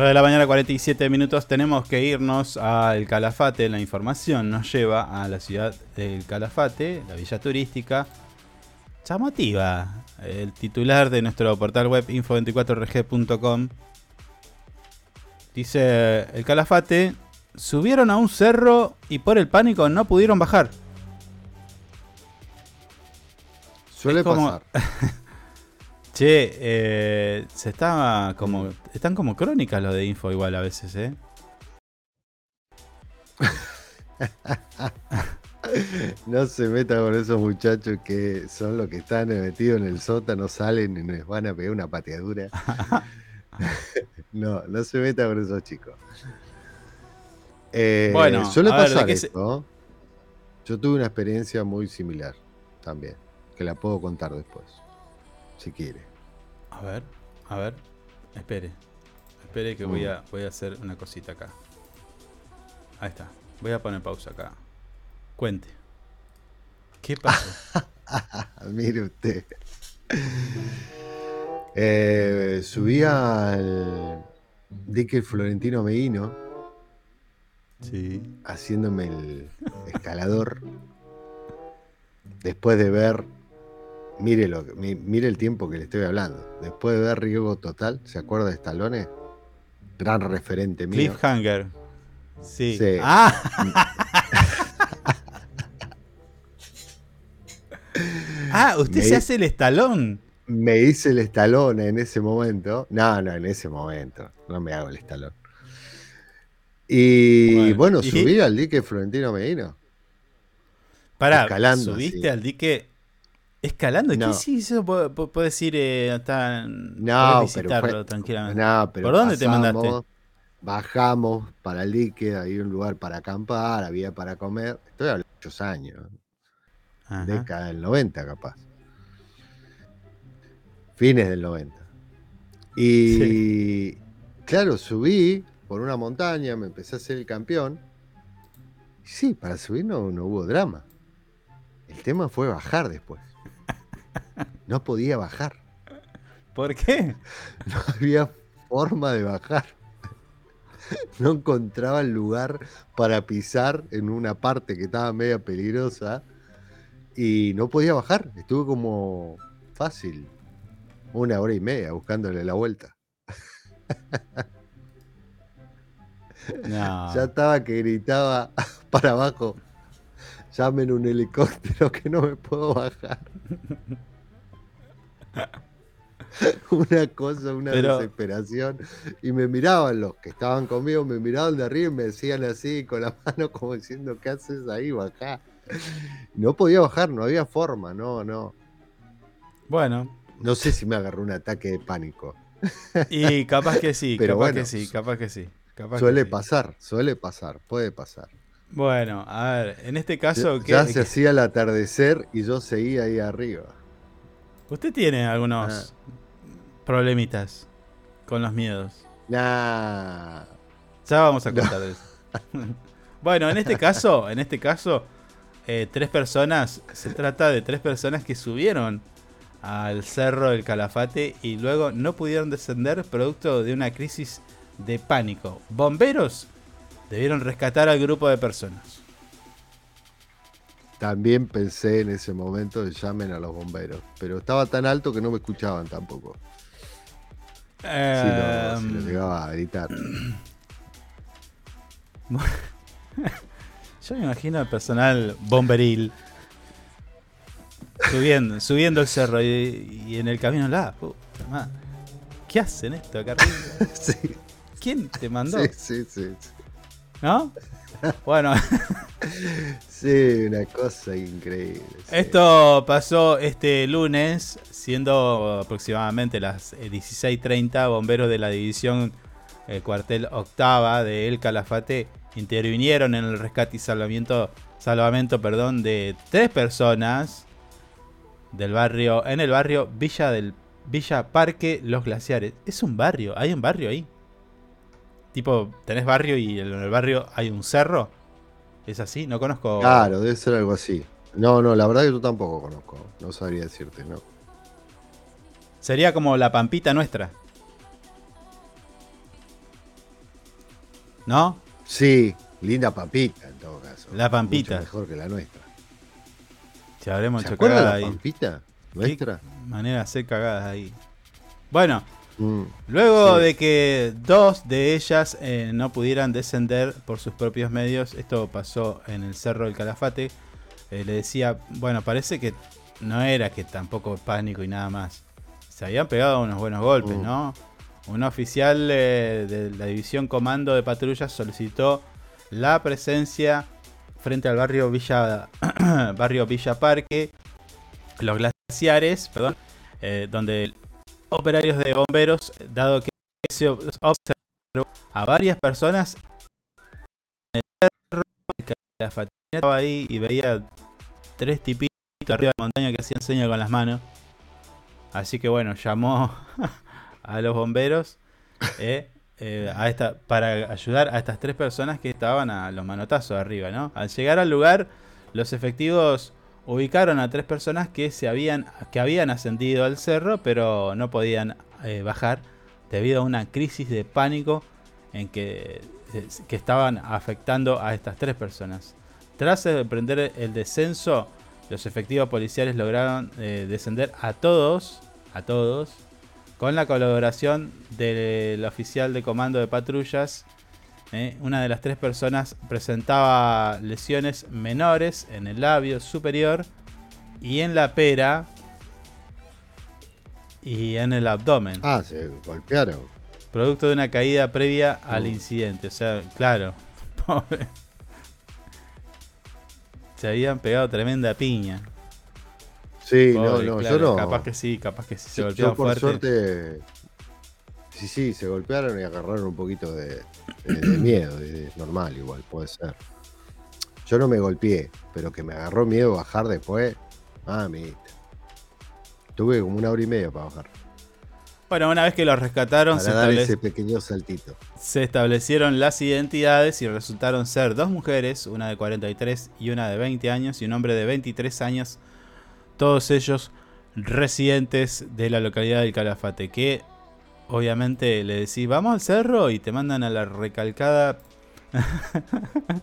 9 de la mañana, 47 minutos. Tenemos que irnos al Calafate. La información nos lleva a la ciudad del Calafate, la villa turística. Chamativa. El titular de nuestro portal web info24rg.com dice: El Calafate subieron a un cerro y por el pánico no pudieron bajar. Suele pasar. [laughs] Che, eh, se está como. Están como crónicas los de info igual a veces, ¿eh? [laughs] no se meta con esos muchachos que son los que están metidos en el sótano, salen y nos van a pegar una pateadura. [laughs] no, no se meta con esos chicos. Eh, bueno, suele pasar esto. Yo tuve una experiencia muy similar también, que la puedo contar después, si quiere. A ver, a ver. Espere. Espere que voy a, voy a hacer una cosita acá. Ahí está. Voy a poner pausa acá. Cuente. ¿Qué pasó? [laughs] Mire usted. Eh, subí al dique Florentino Medino sí. haciéndome el escalador. después de ver, mire, lo, mire el tiempo que le estoy hablando. Después de ver Riego Total, ¿se acuerda de Stallone? Gran referente mío. Cliffhanger. Sí. sí. Ah. [laughs] ah, usted se hace el estalón. Me hice el estalón en ese momento. No, no, en ese momento. No me hago el estalón. Y bueno, subí al dique Florentino Medina. Pará, subiste al dique escalando. ¿Qué sí eso puede decir? Eh, no, pero tranquilamente. ¿Por dónde te mandaste? Bajamos para el dique, había un lugar para acampar, había para comer. Estoy hablando de muchos años. Década del 90, capaz. Fines del 90. Y claro, subí por una montaña, me empecé a ser el campeón. Sí, para subir no, hubo drama. El tema fue bajar después. No podía bajar. ¿Por qué? No había forma de bajar. No encontraba el lugar para pisar en una parte que estaba media peligrosa y no podía bajar. Estuve como fácil, una hora y media buscándole la vuelta. Ya estaba que gritaba [laughs] para abajo. Llamen un helicóptero que no me puedo bajar. [laughs] una cosa, una desesperación. Y me miraban los que estaban conmigo, me miraban de arriba y me decían así con la [laughs] mano como diciendo, ¿qué haces ahí? Bajá. No podía bajar, no había forma, no, no. Bueno. No sé si me agarró un ataque de pánico. Y capaz que sí, [laughs] Pero capaz que sí, capaz que sí suele pasar, suele pasar, puede pasar. Bueno, a ver, en este caso... Ya, se hacía el atardecer y yo seguía ahí arriba. ¿Usted tiene algunos ah. problemitas con los miedos? Nah. Ya vamos a contar eso. [laughs] bueno, en este caso, en este caso, eh, tres personas, se trata de tres personas que subieron al cerro del Calafate y luego no pudieron descender producto de una crisis de pánico. Bomberos debieron rescatar al grupo de personas. También pensé en ese momento de llamen a los bomberos, pero estaba tan alto que no me escuchaban tampoco. si, lo, em, llegaba a gritar. [laughs] Yo me imagino al personal bomberil subiendo, subiendo el cerro y, en el camino la ¿Qué hacen esto acá arriba? [laughs] sí. ¿Quién te mandó? Sí, sí, sí. ¿No? Bueno. [laughs] sí, una cosa increíble. Esto pasó este lunes, siendo aproximadamente las 16.30, eh, bomberos de la división eh, cuartel octava de El Calafate intervinieron en el rescate y salvamiento, salvamento perdón, de tres personas del barrio, en el barrio Villa del Villa Parque Los Glaciares. Es un barrio, hay un barrio ahí. Tipo, tenés barrio y en el barrio hay un cerro. ¿Es así? No conozco. Claro, debe ser algo así. No, no, la verdad que yo tampoco conozco. No sabría decirte, no. Sería como la pampita nuestra. ¿No? Sí, linda pampita en todo caso. La pampita. mejor que la nuestra. Se habremos ¿Se la pampita nuestra? manera de hacer cagadas ahí. Bueno, Mm. Luego de que dos de ellas eh, no pudieran descender por sus propios medios, esto pasó en el Cerro del Calafate, eh, le decía, bueno, parece que no era que tampoco pánico y nada más. Se habían pegado unos buenos golpes, mm. ¿no? Un oficial eh, de la División Comando de Patrullas solicitó la presencia frente al barrio Villa, [clears throat] barrio Villa Parque, los glaciares, perdón, donde operarios de bomberos, dado que se observó a varias personas en el cerro, la fatina estaba ahí y veía tres tipitos arriba de la montaña que hacían señas con las manos. Así que bueno, llamó [laughs] a los bomberos eh, eh, a esta, para ayudar a estas tres personas que estaban a los manotazos arriba, ¿no? Al llegar al lugar, los efectivos ubicaron a tres personas que, se habían, que habían ascendido al cerro, pero no podían eh, bajar debido a una crisis de pánico en que que estaban afectando a estas tres personas. Tras emprender el descenso, los efectivos policiales lograron eh, descender a todos, a todos, con la colaboración del oficial de comando de patrullas. Eh, una de las tres personas presentaba lesiones menores en el labio superior y en la pera y en el abdomen. Ah, se golpearon. Producto de una caída previa al uh. incidente. O sea, claro. [laughs] Se habían pegado tremenda piña. Sí, no, no, yo no. Capaz que sí, capaz que sí se golpearon por suerte. Sí, sí, se golpearon y agarraron un poquito de, miedo, de, normal igual, puede ser. Yo no me golpeé, pero que me agarró miedo bajar después. Ah, mi. Tuve como una hora y media para bajar. Bueno, una vez que los rescataron, se, dar ese pequeño saltito. se establecieron las identidades y resultaron ser dos mujeres, una de 43 y una de 20 años, y un hombre de 23 años, todos ellos residentes de la localidad del Calafate, que obviamente le decís, vamos al cerro y te mandan a la recalcada. [laughs]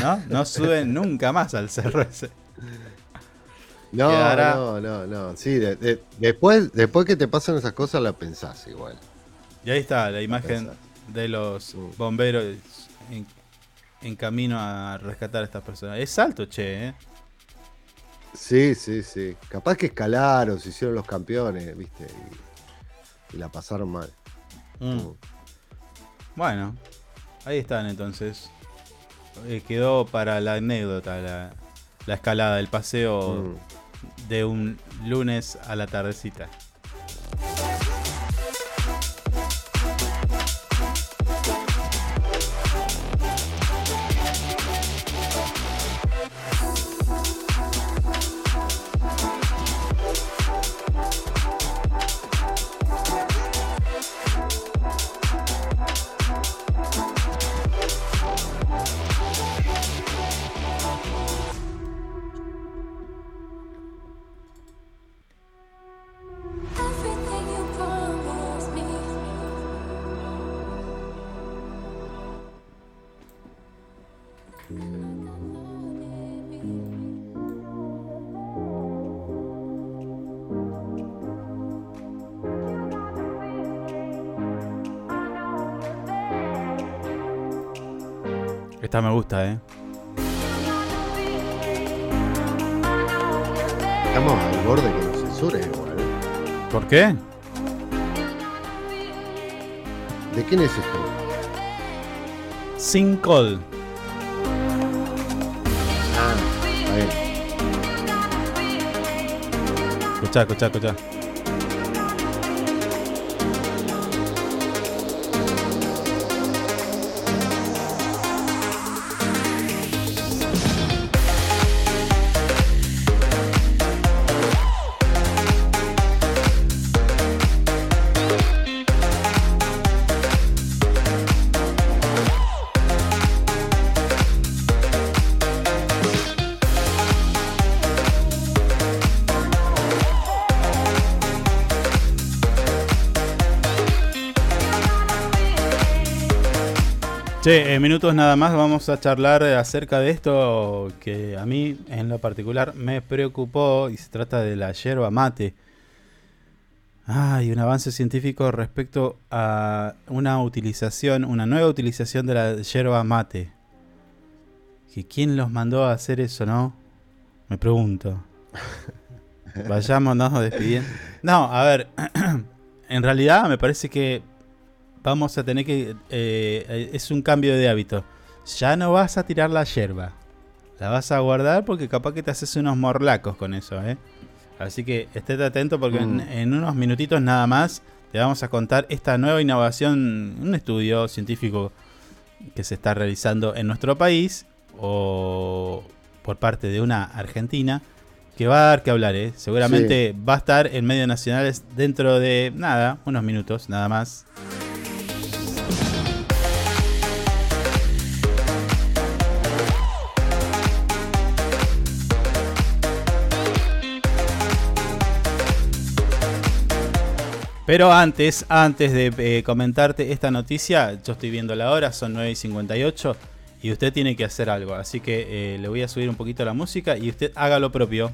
¿No? No suben nunca más al cerro ese. No, no, no, no. Sí, después, después que te pasan esas cosas la pensás igual. Y ahí está la imagen de los mm. bomberos en, camino a rescatar a estas personas. Es alto, che, ¿eh? Sí, sí, sí. Capaz que escalaron, se hicieron los campeones, ¿viste? Y, la pasaron mal. Mm. Mm. Bueno, ahí están entonces. Eh, quedó para la anécdota la, la escalada, el paseo de un lunes a la tardecita. Me gusta, ¿eh? Estamos al borde que nos censure igual. ¿Por qué? ¿De quién es esto? Sin call. Ah, a ver. Escucha, escucha, escucha. Minutos nada más vamos a charlar acerca de esto que a mí en lo particular me preocupó y se trata de la yerba mate. Hay un avance científico respecto a una utilización, una nueva utilización de la yerba mate. ¿Que ¿Quién los mandó a hacer eso, no? Me pregunto. [laughs] Vayámonos despidiendo. No, a ver, [clears throat] en realidad me parece que vamos a tener que... Eh, es un cambio de hábito. Ya no vas a tirar la yerba. La vas a guardar porque capaz que te haces unos morlacos con eso, ¿eh? Así que estés atento porque mm. en, unos minutitos nada más te vamos a contar esta nueva innovación, un estudio científico que se está realizando en nuestro país o por parte de una argentina que va a dar que hablar, ¿eh? Seguramente va a estar en medios nacionales dentro de nada, unos minutos, nada más. Pero antes, antes de eh, comentarte esta noticia, yo estoy viendo la hora, son 9 y 58 y usted tiene que hacer algo. Así que eh, le voy a subir un poquito la música y usted haga lo propio.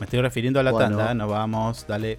Me estoy refiriendo a la tanda, nos vamos, dale.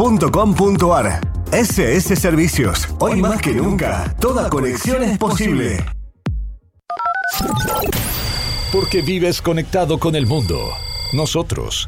www.ssservicios.com.ar. SS Servicios, hoy más que nunca, toda conexión es posible. Porque vives conectado con el mundo. Nosotros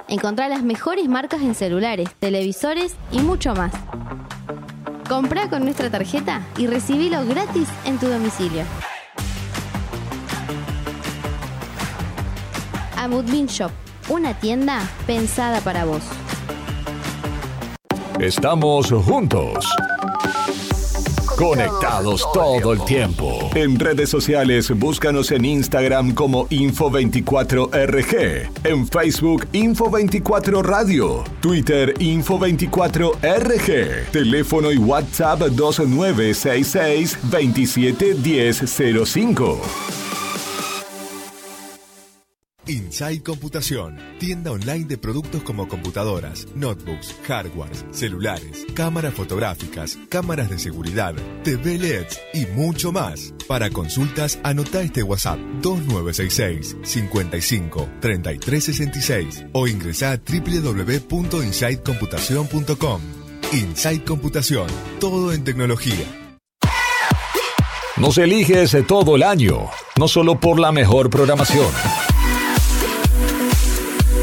Encontrá las mejores marcas en celulares, televisores y mucho más. Comprá con nuestra tarjeta y recibilo gratis en tu domicilio. Amudbin Shop, una tienda pensada para vos. Estamos juntos. Conectados todo el tiempo. En redes sociales, búscanos en Instagram como Info24RG, en Facebook Info24 Radio, Twitter Info24RG, teléfono y WhatsApp 2966 271005. Inside Computación, tienda online de productos como computadoras, notebooks, hardwares, celulares, cámaras fotográficas, cámaras de seguridad, TV LEDs y mucho más. Para consultas, anota este WhatsApp 2966 55 3366 o ingresa a www.insidecomputación.com. Inside Computación, todo en tecnología. Nos eliges todo el año, no solo por la mejor programación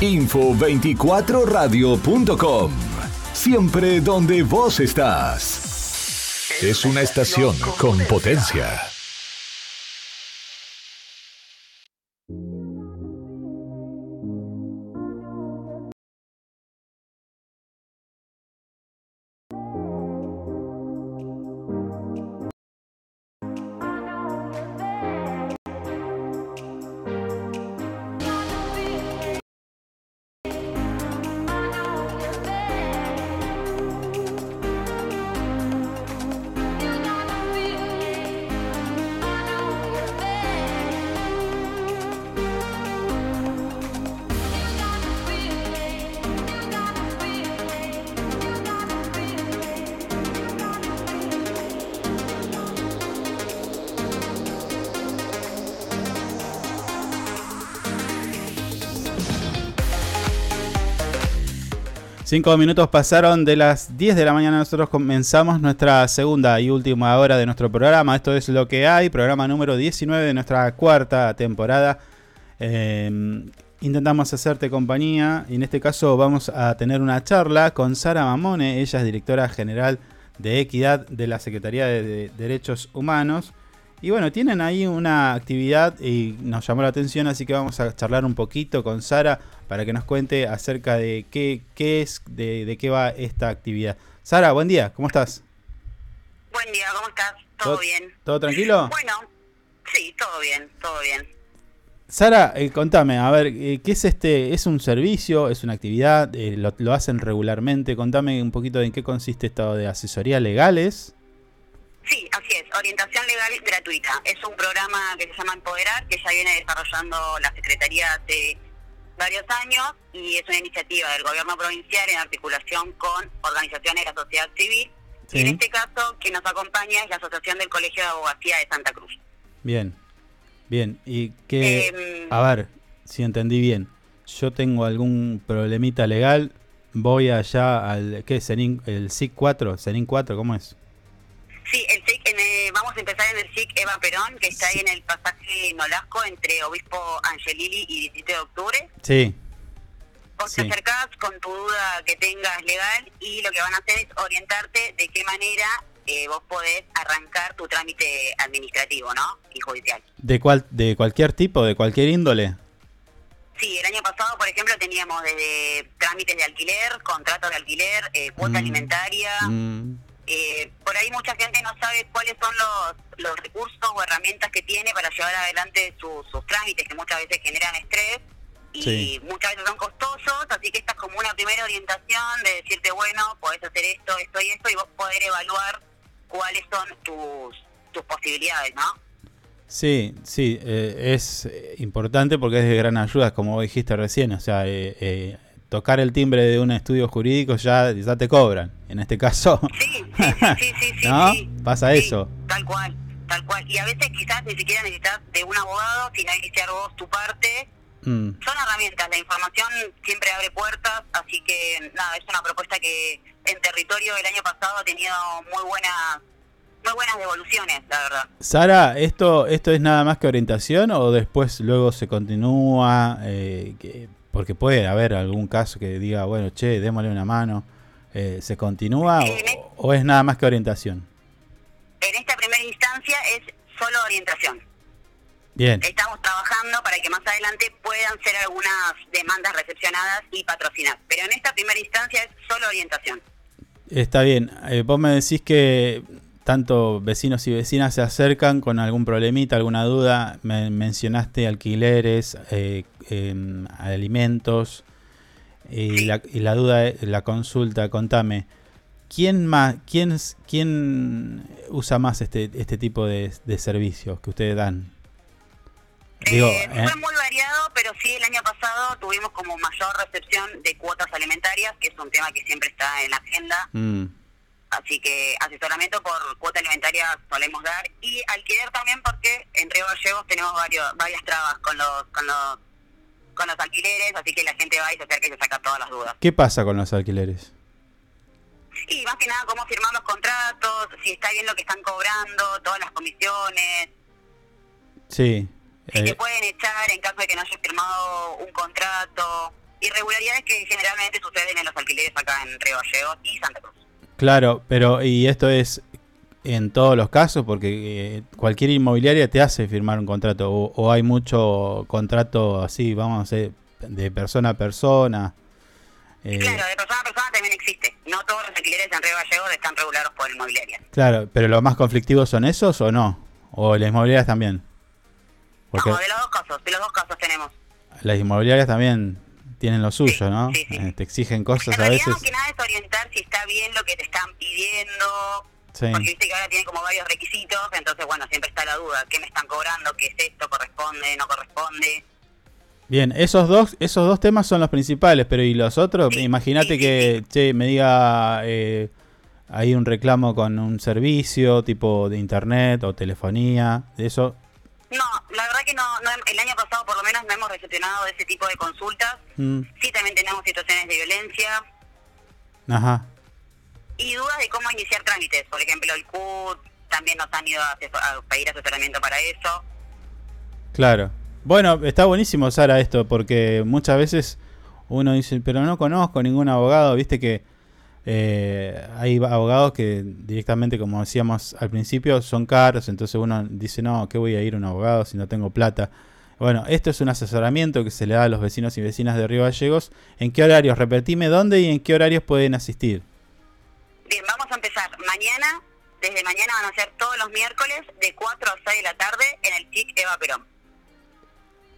Info24radio.com. Siempre donde vos estás. Es una estación con potencia. Cinco minutos pasaron de las 10 de la mañana. Nosotros comenzamos nuestra segunda y última hora de nuestro programa. Esto es lo que hay, programa número 19 de nuestra cuarta temporada. Em, intentamos hacerte compañía y en este caso vamos a tener una charla con Sara Mamone. Ella es directora general de Equidad de la Secretaría de Derechos Humanos. Y bueno, tienen ahí una actividad y nos llamó la atención, así que vamos a charlar un poquito con Sara para que nos cuente acerca de qué, qué es, de, qué va esta actividad. Sara, buen día, ¿cómo estás? Buen día, ¿cómo estás? ¿Todo, bien? ¿Todo tranquilo? Bueno, sí, todo bien, todo bien. Sara, eh, contame, a ver, eh, ¿qué es este? ¿Es un servicio? ¿Es una actividad? Eh, lo, lo, hacen regularmente? Contame un poquito de en qué consiste esto de asesoría legales. Sí, así es, orientación legal gratuita. Es un programa que se llama Empoderar, que ya viene desarrollando la Secretaría hace varios años y es una iniciativa del gobierno provincial en articulación con organizaciones de la sociedad civil. Y en este caso, quien nos acompaña es la Asociación del Colegio de Abogacía de Santa Cruz. Bien, bien. Y que, em, a ver, si entendí bien, yo tengo algún problemita legal, voy allá al, ¿qué es? El SIC 4, CENIN 4, ¿cómo es? Sí, el empezar en el SIC Eva Perón, que está ahí en el pasaje Nolasco entre Obispo Angelili y 17 de octubre. Sí. Vos te acercás con tu duda que tengas legal y lo que van a hacer es orientarte de qué manera eh, vos podés arrancar tu trámite administrativo, ¿no? Y judicial. ¿De, cual, ¿De cualquier tipo, de cualquier índole? Sí, el año pasado, por ejemplo, teníamos desde trámites de alquiler, contratos de alquiler, eh, cuota mm. alimentaria, mm. Eh, por ahí mucha gente no sabe cuáles son los, los recursos o herramientas que tiene para llevar adelante sus trámites, que muchas veces generan estrés y muchas veces son costosos, así que esta es como una primera orientación de decirte, bueno, podés hacer esto, esto y esto, y vos poder evaluar cuáles son tus, tus posibilidades, ¿no? Sí, sí, eh, es importante porque es de gran ayuda, como dijiste recién, o sea, eh, eh tocar el timbre de un estudio jurídico ya, ya te cobran. En este caso, sí, sí, sí, sí, [laughs] ¿no? Pasa eso. Tal cual, tal cual. Y a veces quizás ni siquiera necesitas de un abogado, sino iniciar vos tu parte. Mm. Son herramientas, la información siempre abre puertas, así que nada, es una propuesta que en territorio el año pasado ha tenido muy buenas muy buenas devoluciones, la verdad. Sara, ¿esto, ¿esto es nada más que orientación o después luego se continúa? Eh, que porque puede haber algún caso que diga, bueno, che, démosle una mano. Eh, ¿Se continúa o, es nada más que orientación? En esta primera instancia es solo orientación. Bien. Estamos trabajando para que más adelante puedan ser algunas demandas recepcionadas y patrocinadas. Pero en esta primera instancia es solo orientación. Está bien. Eh, vos me decís que tanto vecinos y vecinas se acercan con algún problemita, alguna duda. Me mencionaste alquileres, eh, Em, alimentos. Y, la, y, la, duda, la consulta, contame, ¿quién más, quién, quién usa más este, este tipo de, servicios que ustedes dan? Digo, eh, muy variado, pero pero sí el año pasado tuvimos como mayor recepción de cuotas alimentarias, que es un tema que siempre está en la agenda. Mm. Así que asesoramiento por cuota alimentaria solemos dar y alquiler también porque en Río Gallegos tenemos varios, varias trabas con los, con los con los alquileres, así que la gente va y se acerca y se saca todas las dudas. ¿Qué pasa con los alquileres? Y más que nada cómo firmar los contratos, si está bien lo que están cobrando, todas las comisiones. Sí. Si te eh. pueden echar en caso de que no hayas firmado un contrato. Irregularidades que generalmente suceden en los alquileres acá en Río Gallegos y Santa Cruz. Claro, pero ¿y esto es en todos los casos? Porque eh, cualquier inmobiliaria te hace firmar un contrato o, hay mucho contrato así, vamos a decir, de persona a persona. Eh, claro, de persona a persona también existe. No todos los alquileres en Río Gallegos están regulados por inmobiliarias. Claro, pero los más conflictivos son esos o no? ¿O las inmobiliarias también? Porque no, de los dos casos, de los dos casos tenemos. Las inmobiliarias también tienen lo suyo, ¿no? Eh, te exigen cosas a veces. que nada es orientar si está bien lo que te están pidiendo. Porque viste que ahora tiene como varios requisitos, entonces bueno, siempre está la duda, ¿qué me están cobrando? ¿Qué es esto? ¿Corresponde? ¿No corresponde? Bien, esos dos, esos dos temas son los principales, pero ¿y los otros? Imagínate que che, me diga eh, hay un reclamo con un servicio tipo de internet o telefonía, de eso no, la verdad que no, el año pasado por lo menos no hemos recepcionado ese tipo de consultas. Mm. Sí, también tenemos situaciones de violencia. Ajá. Y dudas de cómo iniciar trámites. Por ejemplo, el CUT también nos han ido a, pedir asesoramiento para eso. Claro. Bueno, está buenísimo, Sara, esto, porque muchas veces uno dice, pero no conozco ningún abogado, viste que eh, hay abogados que directamente, como decíamos al principio, son caros, entonces uno dice, no, ¿qué voy a ir a un abogado si no tengo plata? Bueno, esto es un asesoramiento que se le da a los vecinos y vecinas de Río Gallegos. ¿En qué horarios? Repetime dónde y en qué horarios pueden asistir. Bien, vamos a empezar mañana. Desde mañana van a ser todos los miércoles de 4 a 6 de la tarde en el TIC Eva Perón.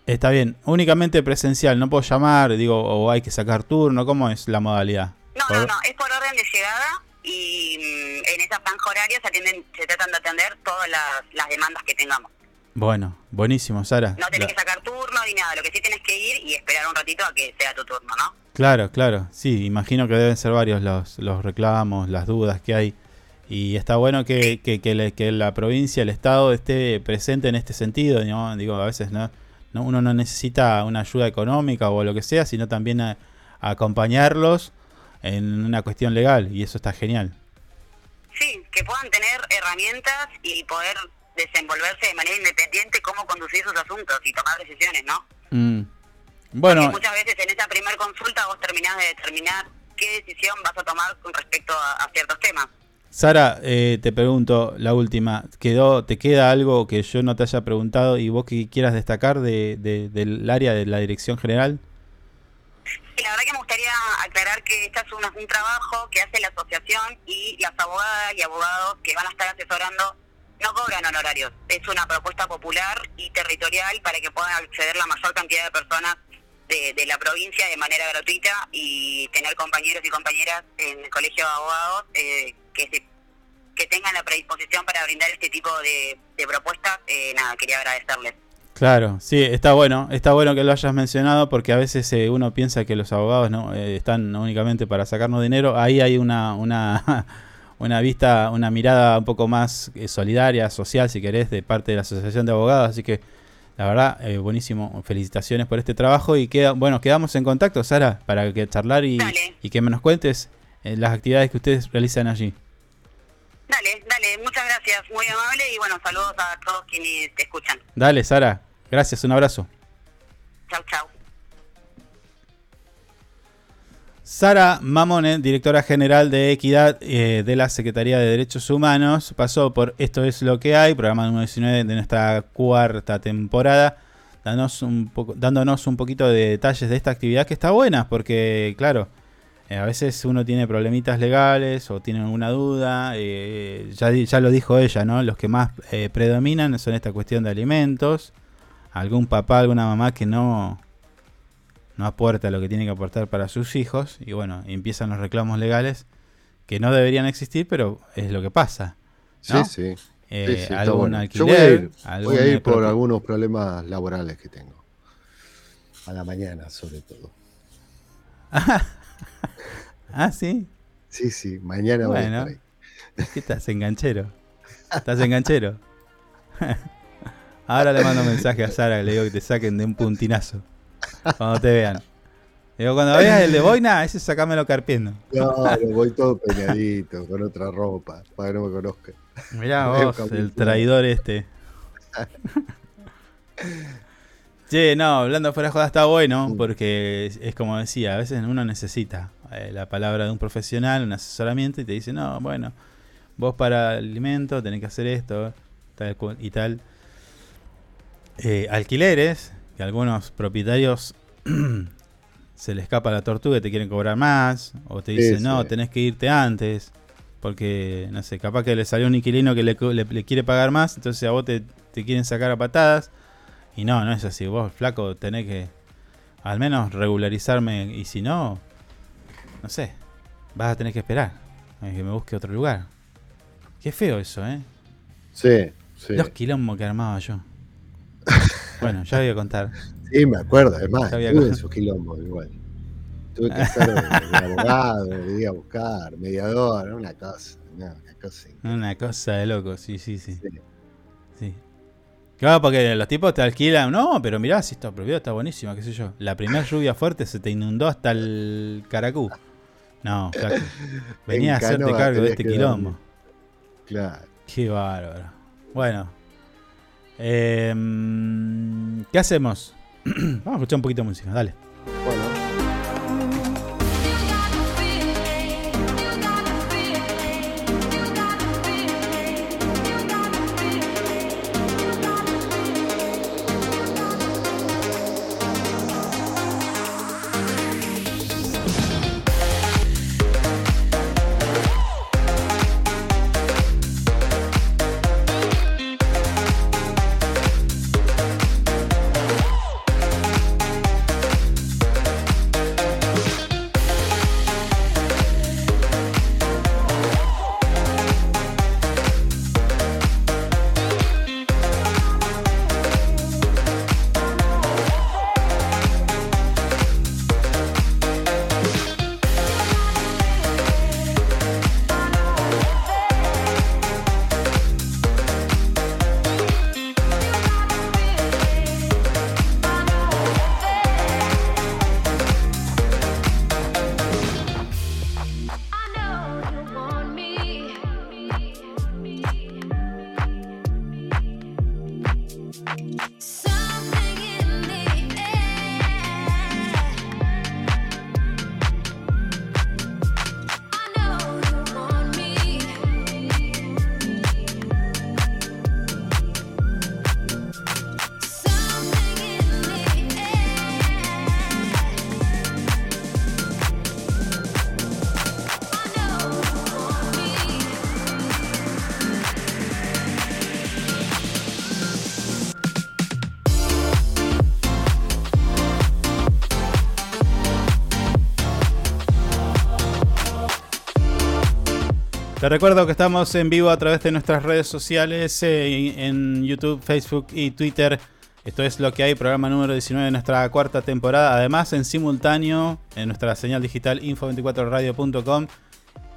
Está bien, únicamente presencial, no puedo llamar, digo, o hay que sacar turno, ¿cómo es la modalidad? No, no, no, es por orden de llegada y mm, en esa franja horaria se, atienden, se tratan de atender todas las, demandas que tengamos. Bueno, buenísimo, Sara. No tenés que sacar turno ni nada, lo que sí tienes que ir y esperar un ratito a que sea tu turno, ¿no? Claro, claro, sí, imagino que deben ser varios los, los reclamos, las dudas que hay. Y está bueno que, que, que, que, la provincia, el Estado esté presente en este sentido. ¿no? Digo, a veces no, no, uno no necesita una ayuda económica o lo que sea, sino también a acompañarlos en una cuestión legal y eso está genial. Sí, que puedan tener herramientas y poder desenvolverse de manera independiente cómo conducir sus asuntos y tomar decisiones, ¿no? Mm. Bueno. muchas veces en esa primera consulta vos terminás de determinar qué decisión vas a tomar con respecto a, ciertos temas. Sara, eh, te pregunto la última, ¿quedó, ¿te queda algo que yo no te haya preguntado y vos que quieras destacar de, del área de la dirección general? la verdad que me gustaría aclarar que este es un trabajo que hace la asociación y las abogadas y abogados que van a estar asesorando no cobran honorarios. Es una propuesta popular y territorial para que puedan acceder la mayor cantidad de personas de, la provincia de manera gratuita y tener compañeros y compañeras en el colegio de abogados eh, que que tengan la predisposición para brindar este tipo de, propuestas. Eh, nada, quería agradecerles. Claro, sí, está bueno, está bueno que lo hayas mencionado porque a veces eh, uno piensa que los abogados no eh, están únicamente para sacarnos dinero. Ahí hay una, una, una vista, una mirada un poco más eh, solidaria, social, si querés, de parte de la Asociación de Abogados. Así que, la verdad, buenísimo. Felicitaciones por este trabajo y queda, bueno, quedamos en contacto, Sara, para que charlar y, y que me nos cuentes las actividades que ustedes realizan allí. Dale, dale, muchas gracias, muy amable y bueno, saludos a todos quienes te escuchan. Dale, Sara, Gracias, un abrazo. Chau, chau. Sara Mamone, directora general de Equidad eh, de la Secretaría de Derechos Humanos, pasó por Esto es lo que hay, programa número 19 de nuestra cuarta temporada, dándonos un, poquito de detalles de esta actividad que está buena, porque claro, eh, a veces uno tiene problemitas legales o tiene alguna duda, eh, ya lo dijo ella, ¿no? Los que más predominan son esta cuestión de alimentos algún papá, alguna mamá que no, no aporta lo que tiene que aportar para sus hijos y bueno, empiezan los reclamos legales que no deberían existir, pero es lo que pasa. Sí, sí. Eh, algún alquiler, Yo voy a ir, por algunos problemas laborales que tengo. A la mañana, sobre todo. [laughs] ah, sí. Sí, sí, mañana bueno. voy a ¿Qué estás, enganchero? ¿Estás enganchero? [laughs] Ahora le mando un mensaje a Sara, le digo que te saquen de un puntinazo. Cuando te vean. Digo, cuando veas el de Boina, ese sacámelo carpiendo. No, voy todo peñadito, con otra ropa, para que no me conozcan. Mirá vos, el traidor este. Che, no, hablando fuera de joda está bueno, porque es, como decía, a veces uno necesita eh, la palabra de un profesional, un asesoramiento, y te dice, no, bueno, vos para el alimento tenés que hacer esto, tal y tal. Eh, alquileres, que algunos propietarios [clears throat] se le escapa la tortuga y te quieren cobrar más, o te dicen, no, tenés que irte antes, porque, no sé, capaz que le salió un inquilino que le, quiere pagar más, entonces a vos te, te quieren sacar a patadas y no, no es así. Vos, flaco, tenés que al menos regularizarme. Y si no, no sé, vas a tener que esperar a que me busque otro lugar. Qué feo eso, ¿eh? Sí, sí. Los quilombos que armaba yo. [laughs] bueno, ya voy a contar. Sí, me acuerdo, además. Tuve esos quilombos igual. Tuve que de abogado, ir a buscar, mediador, una cosa. una cosa. Una cosa de loco, sí, sí, sí. sí. sí. Claro, porque los tipos te alquilan, no, pero mirá, si está prohibido, está buenísima, qué sé yo. La primera lluvia fuerte se te inundó hasta el caracú. No, claro. [laughs] Venía a hacerte cargo de este quilombo. Claro. Qué bárbaro. Bueno. Em, ¿Qué hacemos? [clears throat] Vamos a escuchar un poquito de música, dale. Bueno. Recuerdo que estamos en vivo a través de nuestras redes sociales, eh, en YouTube, Facebook y Twitter. Esto es lo que hay, programa número 19 de nuestra cuarta temporada. Además, en simultáneo, en nuestra señal digital info24radio.com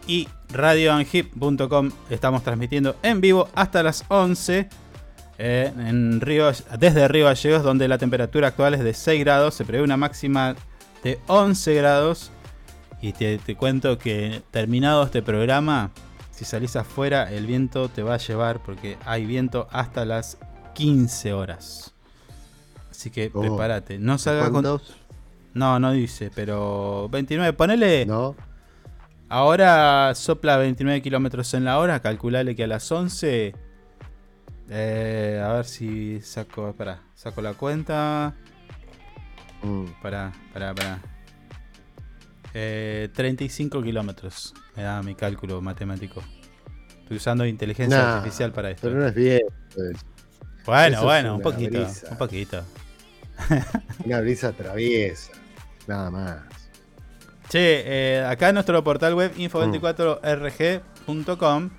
y radioanhip.com estamos transmitiendo en vivo hasta las 11 eh, en Río, desde Río Gallegos, donde la temperatura actual es de 6 grados. Se prevé una máxima de 11 grados. Y te cuento que terminado este programa, si salís afuera, el viento te va a llevar porque hay viento hasta las 15 horas. Así que oh. prepárate. No salga con. No, no dice, pero 29. Ponele. No. Ahora sopla 29 kilómetros en la hora. Calculale que a las 11. Eh, a ver si saco. Espera, saco la cuenta. Mm. Para, para, para. 35 eh, kilómetros. Me da mi cálculo matemático. Estoy usando inteligencia artificial para esto. Pero no es bien. Pues. Bueno, bueno, un poquito. Un poquito. [laughs] una brisa traviesa. Nada más. Che, eh, acá en nuestro portal web info24rg.com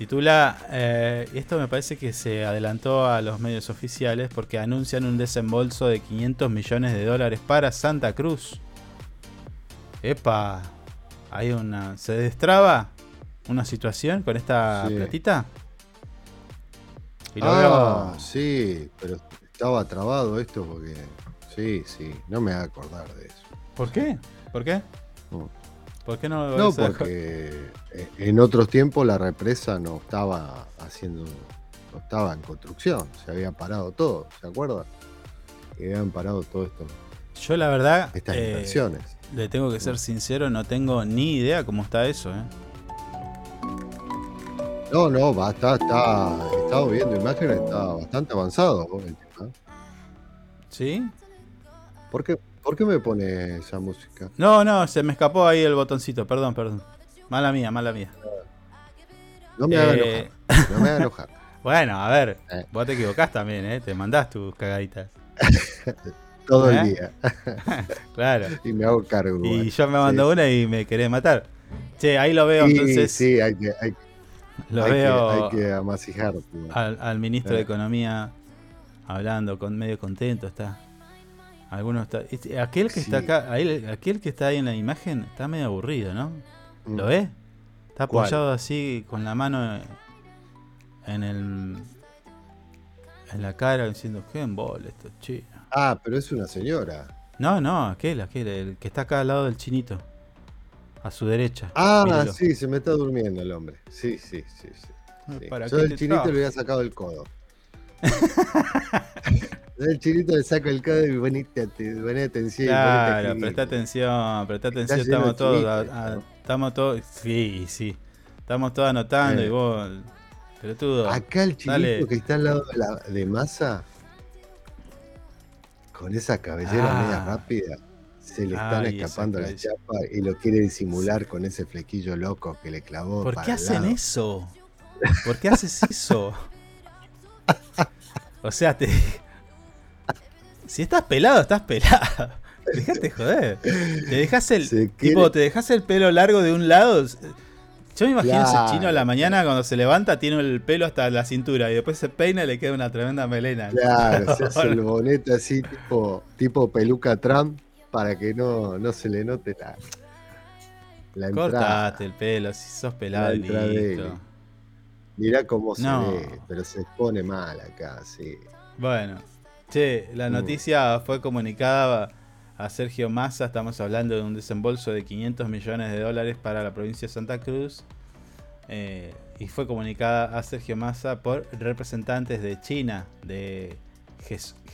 Titula, eh, esto me parece que se adelantó a los medios oficiales porque anuncian un desembolso de 500 millones de dólares para Santa Cruz. Epa, hay una. ¿Se destraba una situación con esta platita? ah, sí, pero estaba trabado esto porque. Sí, sí, no me voy a acordar de eso. ¿Por qué? ¿Por qué? ¿Por qué no? No, porque en otros tiempos la represa no estaba haciendo, no estaba en construcción, se había parado todo, ¿se acuerda? Y habían parado todo esto. Yo la verdad, estas eh, inversiones. Le tengo que ser sincero, no tengo ni idea cómo está eso, ¿eh? No, no, va, está, está, he estado viendo imágenes, está bastante avanzado ¿Sí? ¿Por qué, ¿Por qué me pone esa música? No, no, se me escapó ahí el botoncito, perdón, perdón. Mala mía, mala mía. No me haga eh, enojar. No me haga enojar. [laughs] bueno, a ver, eh. vos te equivocás también, ¿eh? Te mandás tus cagaditas. [laughs] Todo el ¿Eh? día. [laughs] claro. [laughs] Y me hago cargo. Y yo me mando una y me querés matar. Che, ahí lo veo, entonces. Sí, hay que, hay, lo veo hay que amasijar. Al, ministro de Economía hablando, con medio contento está. Algunos está, este, aquel que está acá, aquel que está ahí en la imagen está medio aburrido, ¿no? ¿Lo mm. ves? Está apoyado así con la mano en el en la cara diciendo qué embole esto chino. Ah, pero es una señora. No, no, aquel, aquel, el que está acá al lado del chinito. A su derecha. Ah, sí, se me está durmiendo el hombre. Sí, sí, sí, sí. Ah, Yo del chinito le había sacado el codo. [laughs] el chinito le saco el codo y bonita, atención. Claro, presta atención, presta atención, estamos todos, estamos todos, sí, sí, estamos todos anotando y eh. vos, todo. Acá el chinito que está al lado de, masa, con esa cabellera ah. media rápida, se le están escapando la chapa y lo quiere disimular con ese flequillo loco que le clavó. ¿Por qué hacen eso? [laughs] ¿Por qué haces eso? o sea, te, [laughs] si estás pelado, estás pelado. Dejate joder. Te dejas el. Tipo, te dejas el pelo largo de un lado. Yo me imagino ese chino a la mañana cuando se levanta, tiene el pelo hasta la cintura y después se peina y le queda una tremenda melena. Claro, se hace el [laughs] bonete así, tipo, tipo peluca Trump, para que no, no se le note la, la entrada. Cortate el pelo, si sos pelado listo. Mirá cómo se ve, pero se pone mal acá, sí. Bueno, Che, la mm. noticia fue comunicada a Sergio Massa, estamos hablando de un desembolso de 500 millones de dólares para la provincia de Santa Cruz. Eh, y fue comunicada a Sergio Massa por representantes de China, de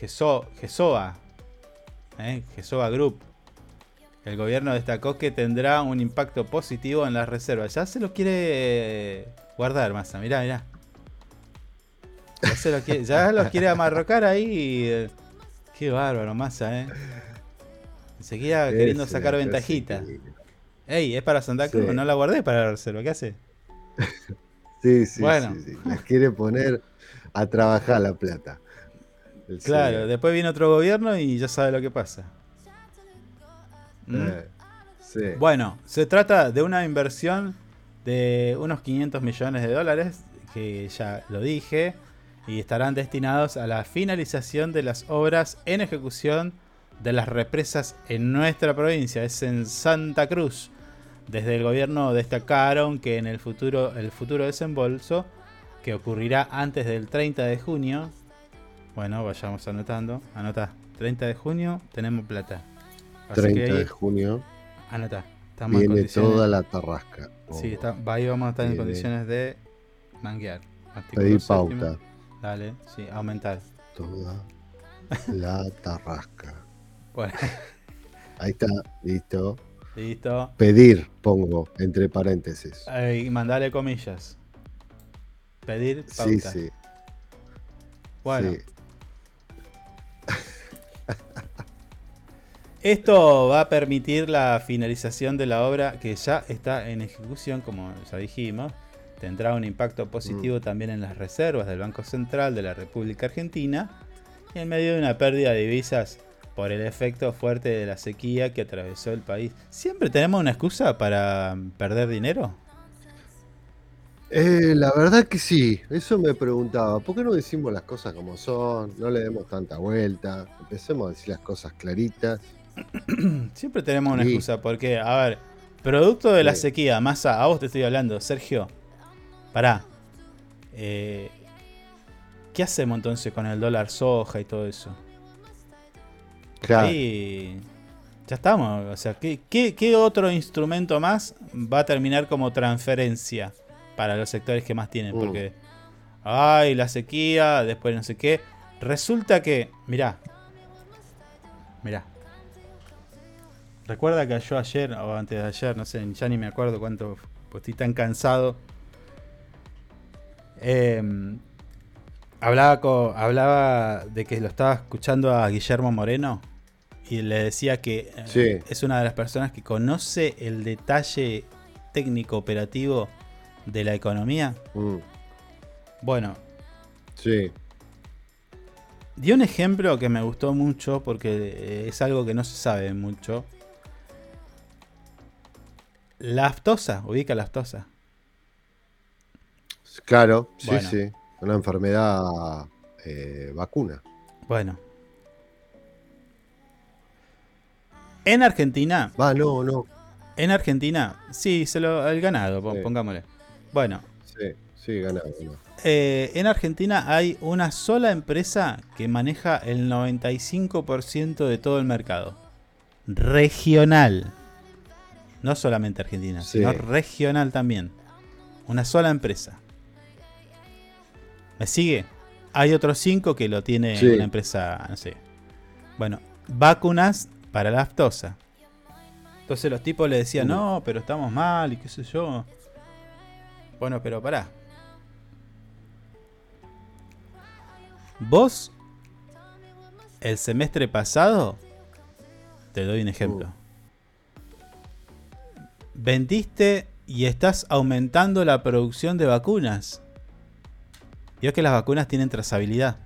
GESOA, eh, GESOA Group. El gobierno destacó que tendrá un impacto positivo en las reservas. Ya se lo quiere guardar, Massa, mirá, mirá. Ya, lo quiere, amarrocar ahí. Eh, qué bárbaro, masa, ¿eh? Enseguida queriendo sacar ventajita. Ey, es para Santa Cruz, no la guardé para la reserva, ¿qué hace? [laughs] Sí, sí, bueno. sí, La quiere poner a trabajar la plata. claro, después viene otro gobierno y ya sabe lo que pasa. ¿Mm? Eh, bueno, se trata de una inversión de unos 500 millones de dólares, que ya lo dije, y estarán destinados a la finalización de las obras en ejecución de las represas en nuestra provincia, es en Santa Cruz. Desde el gobierno destacaron que en el futuro, el futuro desembolso, que ocurrirá antes del 30 de junio, bueno, vayamos anotando, anota, 30 de junio tenemos plata. 30 de junio. Anota, estamos viene toda la tarrasca. Sí, ahí vamos a estar en condiciones de manguear. Pedir pauta. Dale, sí, aumentar. Toda la tarrasca. Bueno. [laughs] Ahí está, listo. Listo. Pedir, pongo, entre paréntesis. Y mandale comillas. Pedir pauta. Sí, sí. Bueno. [laughs] Esto va a permitir la finalización de la obra que ya está en ejecución, como ya dijimos tendrá un impacto positivo mm. también en las reservas del Banco Central de la República Argentina y en medio de una pérdida de divisas por el efecto fuerte de la sequía que atravesó el país. ¿Siempre tenemos una excusa para perder dinero? Eh, la verdad que sí, eso me preguntaba. ¿Por qué no decimos las cosas como son? No le demos tanta vuelta. Empecemos a decir las cosas claritas. [clears throat] Siempre tenemos una excusa, porque, a ver, producto de la sequía, masa, a vos te estoy hablando, Sergio. Pará. Eh, ¿Qué hacemos entonces con el dólar soja y todo eso? Claro. Ahí ya estamos. O sea, ¿qué, qué otro instrumento más va a terminar como transferencia? para los sectores que más tienen. Uh. Porque, ay, la sequía, después no sé qué. Resulta que, mirá, mirá. Recuerda que yo ayer, o antes de ayer, no sé, ya ni me acuerdo cuánto, pues estoy tan cansado. Em, hablaba, hablaba de que lo estaba escuchando a Guillermo Moreno y le decía que eh, es una de las personas que conoce el detalle técnico operativo de la economía. Mm. Bueno. Sí. Dio un ejemplo que me gustó mucho porque es algo que no se sabe mucho. La aftosa, ubica la aftosa. Claro, sí, sí. Una enfermedad eh, vacuna. Bueno. En Argentina. Va, no, no. En Argentina, sí, se lo, el ganado, pongámosle. Bueno. Sí, sí, ganado. Eh, en Argentina hay una sola empresa que maneja el 95% de todo el mercado. Regional. No solamente Argentina, sino regional también. Una sola empresa. ¿Me sigue? Hay otros cinco que lo tiene una empresa, no sé. Bueno, vacunas para la aftosa. Entonces los tipos le decían, no, pero estamos mal y qué sé yo. Bueno, pero pará. Vos, el semestre pasado, te doy un ejemplo. Vendiste y estás aumentando la producción de vacunas. Y es que las vacunas tienen trazabilidad.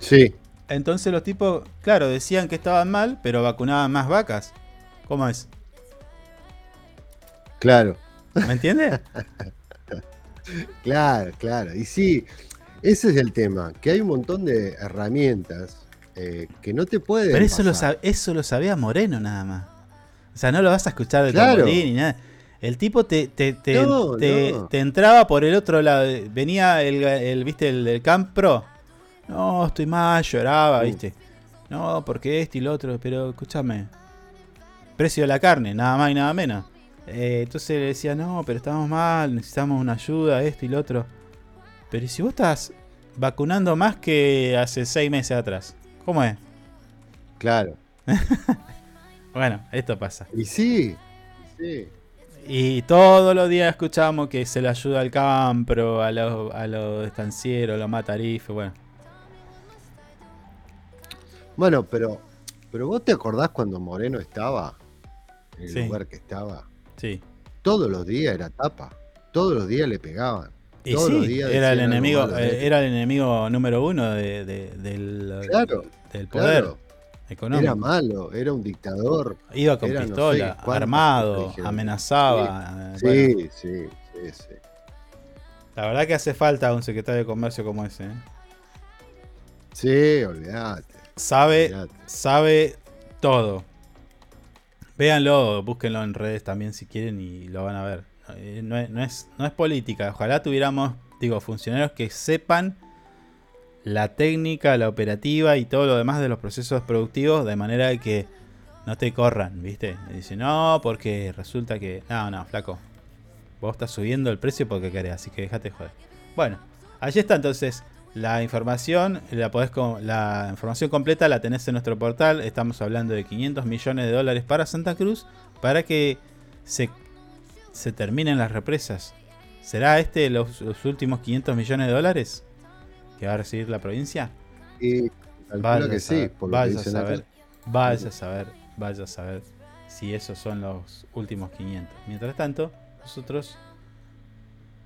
Sí. Entonces los tipos, claro, decían que estaban mal, pero vacunaban más vacas. ¿Cómo es? Claro. ¿Me entiendes? [laughs] claro, claro. Y sí, ese es el tema, que hay un montón de herramientas eh, que no te pueden. Pero eso lo, eso lo sabía Moreno nada más. O sea, no lo vas a escuchar de claro. ni nada. El tipo te, te, te, te, entraba por el otro lado. Venía el, el viste, el, el Camp Pro. No, estoy mal, lloraba, viste. No, porque este y lo otro, pero escúchame. Precio de la carne, nada más y nada menos. Eh, entonces le decía, no, pero estamos mal, necesitamos una ayuda, esto y lo otro. Pero si vos estás vacunando más que hace seis meses atrás? ¿Cómo es? Claro. [laughs] bueno, esto pasa. Y sí, sí. Y todos los días escuchamos que se le ayuda al campo, a los, a los estancieros, a los matarifes, bueno. Bueno, pero, pero vos te acordás cuando Moreno estaba en el lugar que estaba. Sí. Todos los días era tapa. Todos los días le pegaban. todos los días era el enemigo, eh, era el enemigo número uno de, del, del, poder económico. Era malo, era un dictador. Iba con pistola, armado, amenazaba. Sí, eh, sí, sí, sí, La verdad que hace falta un secretario de comercio como ese. ¿eh? Sí, olvídate. Sabe, sabe todo. Véanlo, búsquenlo en redes también si quieren y lo van a ver. Eh, no es, no es, política. Ojalá tuviéramos, digo, funcionarios que sepan la técnica, la operativa y todo lo demás de los procesos productivos de manera que no te corran, ¿viste? Y dicen, no, porque resulta que. No, no, flaco. Vos estás subiendo el precio porque querés, así que déjate joder. Bueno, allí está entonces la información, la, podés, la información completa la tenés en nuestro portal. Estamos hablando de 500 millones de dólares para Santa Cruz para que se, se terminen las represas. ¿Será este los, últimos 500 millones de dólares que va a recibir la provincia? Y vaya que sí, vaya a saber, vaya a saber, vaya a saber si esos son los últimos 500. Mientras tanto, nosotros...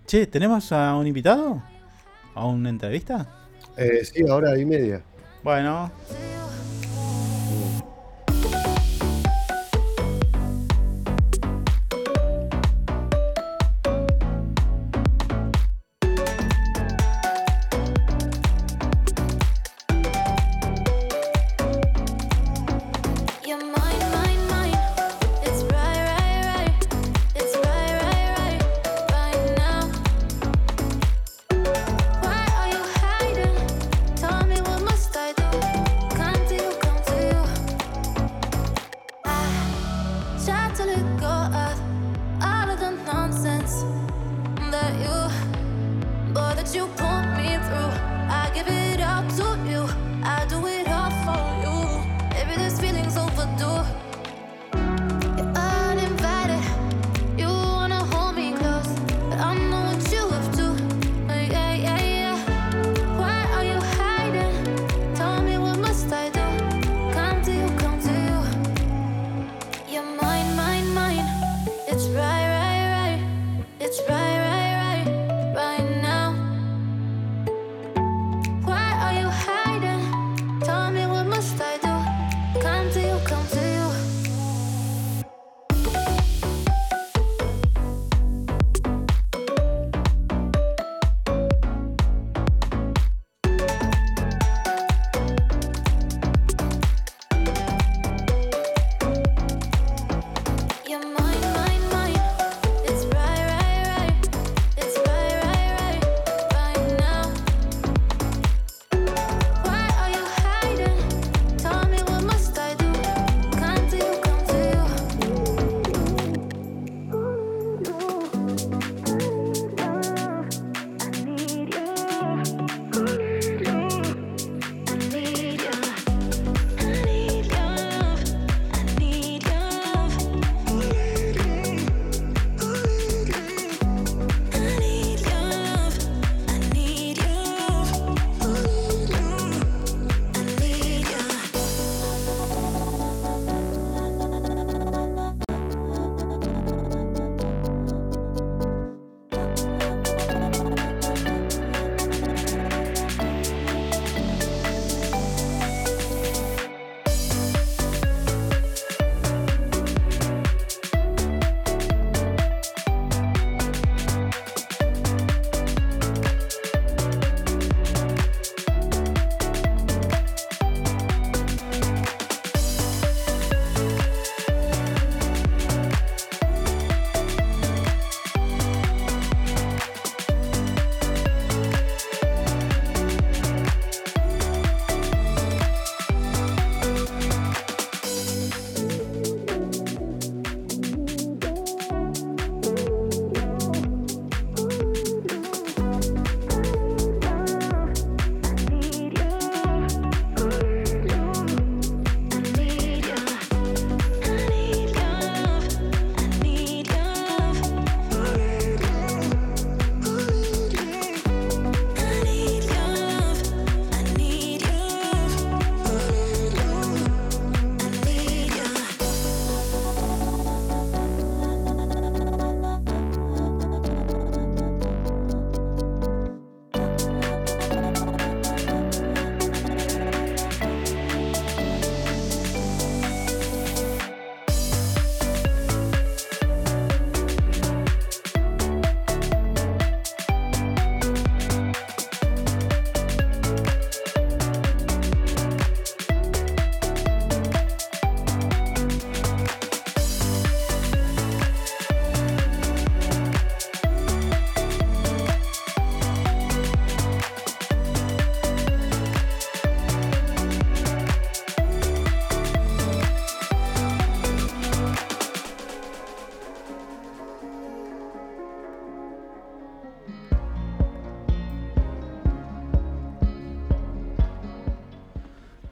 Che, ¿tenemos a un invitado? ¿A una entrevista? Eh, sí, ahora y media. Bueno.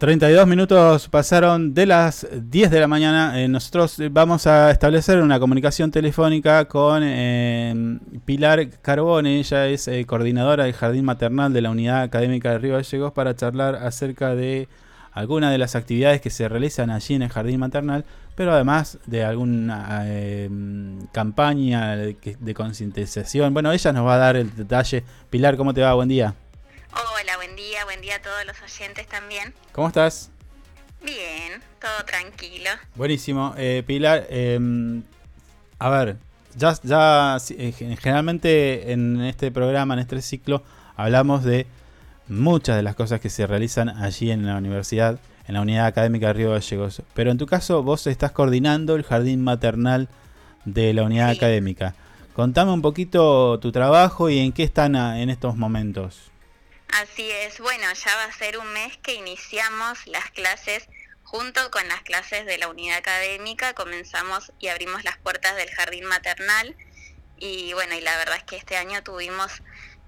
32 minutos pasaron de las 10 de la mañana. Eh, nosotros vamos a establecer una comunicación telefónica con eh, Pilar Carbone. Ella es eh, coordinadora del Jardín Maternal de la Unidad Académica de Río Gallegos para charlar acerca de algunas de las actividades que se realizan allí en el Jardín Maternal, pero además de alguna campaña de, de concientización. Bueno, ella nos va a dar el detalle. Pilar, ¿cómo te va? Buen día. Hola, buen día, buen día a todos los oyentes también. ¿Cómo estás? Bien, todo tranquilo. Buenísimo. Eh, Pilar, em, a ver, ya, ya eh, generalmente en este programa, en este ciclo, hablamos de muchas de las cosas que se realizan allí en la universidad, en la unidad académica de Río Gallegos. Pero en tu caso, vos estás coordinando el jardín maternal de la unidad académica. Contame un poquito tu trabajo y en qué están en estos momentos. Así es, bueno, ya va a ser un mes que iniciamos las clases junto con las clases de la unidad académica, comenzamos y abrimos las puertas del jardín maternal. Y bueno, y la verdad es que este año tuvimos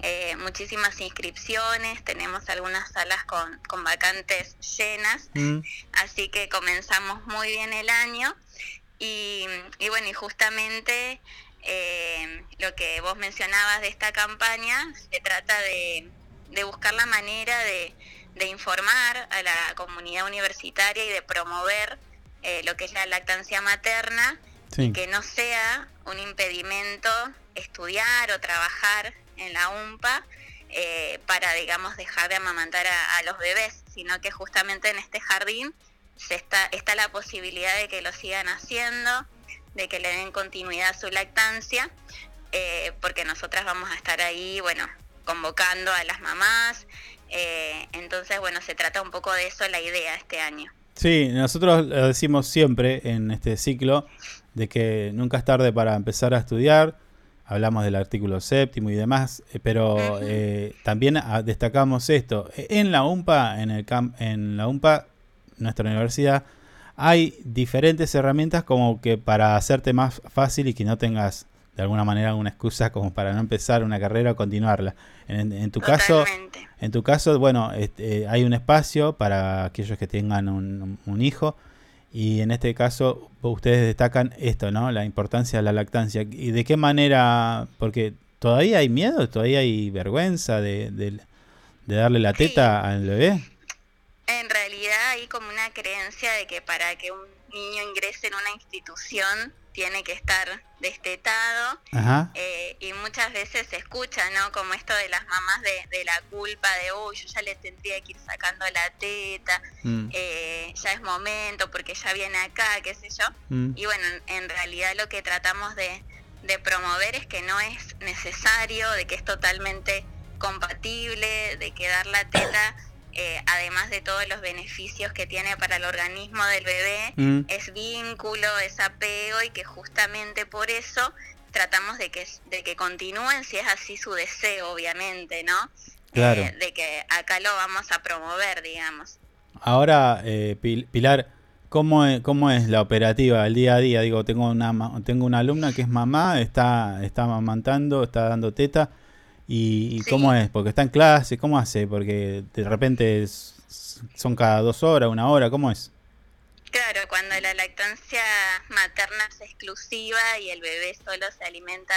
eh, muchísimas inscripciones, tenemos algunas salas con, con vacantes llenas, mm. así que comenzamos muy bien el año. Y, y bueno, y justamente eh, lo que vos mencionabas de esta campaña se trata de de buscar la manera de, informar a la comunidad universitaria y de promover eh, lo que es la lactancia materna y que no sea un impedimento estudiar o trabajar en la UMPA eh, para, digamos, dejar de amamantar a, los bebés, sino que justamente en este jardín se está, está la posibilidad de que lo sigan haciendo, de que le den continuidad a su lactancia, eh, porque nosotras vamos a estar ahí, bueno, convocando a las mamás. Eh, entonces, bueno, se trata un poco de eso la idea este año. Sí, nosotros lo decimos siempre en este ciclo de que nunca es tarde para empezar a estudiar. Hablamos del artículo séptimo y demás, eh, pero eh, también ah, destacamos esto. En la UMPA, en, el en la UMPA, nuestra universidad, hay diferentes herramientas como que para hacerte más fácil y que no tengas de alguna manera una excusa como para no empezar una carrera o continuarla. En, tu caso, en tu caso, bueno, este, hay un espacio para aquellos que tengan un, hijo y en este caso ustedes destacan esto, ¿no? La importancia de la lactancia. ¿Y de qué manera? Porque todavía hay miedo, todavía hay vergüenza de, de, darle la teta al bebé. En realidad hay como una creencia de que para que un niño ingrese en una institución tiene que estar destetado eh, y muchas veces se escucha, ¿no? Como esto de las mamás de, la culpa de, uy, yo ya le tendría que ir sacando la teta, mm. eh, ya es momento porque ya viene acá, qué sé yo. Mm. Y bueno, en, realidad lo que tratamos de, de promover es que no es necesario, de que es totalmente compatible, de que dar la teta eh, además de todos los beneficios que tiene para el organismo del bebé, mm. es vínculo, es apego y que justamente por eso tratamos de que, de que continúen, si es así su deseo, obviamente, ¿no? Claro. Eh, de que acá lo vamos a promover, digamos. Ahora, eh, Pilar, ¿cómo es, ¿cómo es la operativa, el día a día? Digo, tengo una, tengo una alumna que es mamá, está, está amamantando, está dando teta ¿Y, cómo es? Porque está en clase, ¿cómo hace? Porque de repente son cada dos horas, una hora, ¿cómo es? Claro, cuando la lactancia materna es exclusiva y el bebé solo se alimenta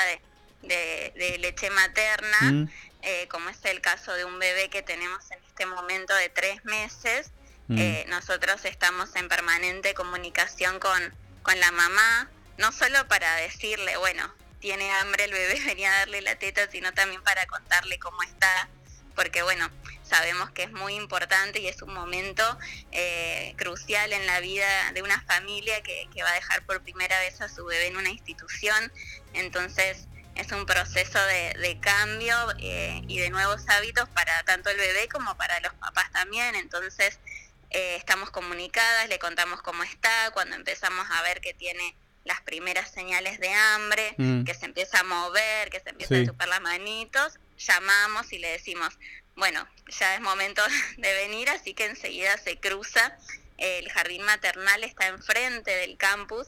de, de, leche materna, mm. eh, como es el caso de un bebé que tenemos en este momento de tres meses, mm. eh, nosotros estamos en permanente comunicación con, con la mamá, no solo para decirle, bueno, tiene hambre el bebé, [laughs] venía a darle la teta, sino también para contarle cómo está, porque bueno, sabemos que es muy importante y es un momento eh, crucial en la vida de una familia que, va a dejar por primera vez a su bebé en una institución, entonces es un proceso de, cambio eh, y de nuevos hábitos para tanto el bebé como para los papás también, entonces eh, estamos comunicadas, le contamos cómo está, cuando empezamos a ver que tiene las primeras señales de hambre, mm. que se empieza a mover, que se empieza a chupar las manitos, llamamos y le decimos, bueno, ya es momento [laughs] de venir, así que enseguida se cruza. El jardín maternal está enfrente del campus,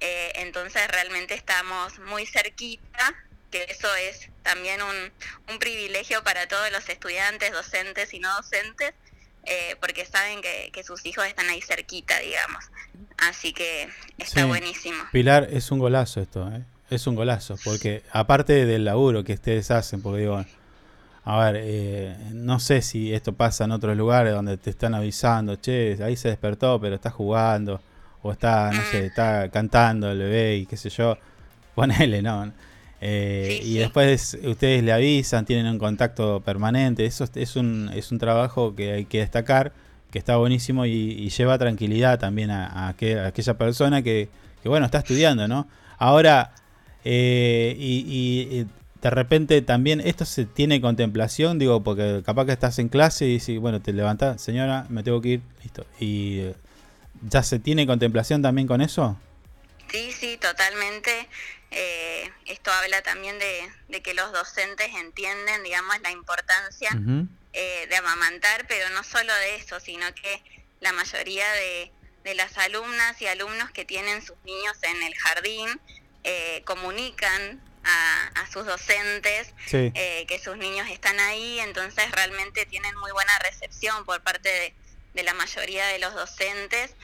eh, entonces realmente estamos muy cerquita, que eso es también un, un privilegio para todos los estudiantes, docentes y no docentes, eh, porque saben que, sus hijos están ahí cerquita, digamos. Así que está buenísimo. Pilar, es un golazo esto, ¿eh? es un golazo, porque aparte del laburo que ustedes hacen, porque digo, a ver, eh, no sé si esto pasa en otros lugares donde te están avisando, che, ahí se despertó, pero está jugando, o está, no sé, está cantando el bebé y qué sé yo, ponele, ¿no? Eh, y después ustedes le avisan, tienen un contacto permanente. Eso es un, es un trabajo que hay que destacar, que está buenísimo y, lleva tranquilidad también a, aquella persona que, bueno, está estudiando, ¿no? Ahora, eh, y, de repente también esto se tiene contemplación, digo, porque capaz que estás en clase y dices, bueno, te levantas, señora, me tengo que ir, listo. ¿Y ya se tiene contemplación también con eso? Sí, sí, totalmente. Eh, esto habla también de, que los docentes entienden, digamos, la importancia eh, de amamantar, pero no solo de eso, sino que la mayoría de, las alumnas y alumnos que tienen sus niños en el jardín eh, comunican a, sus docentes que sus niños están ahí, entonces realmente tienen muy buena recepción por parte de, la mayoría de los docentes,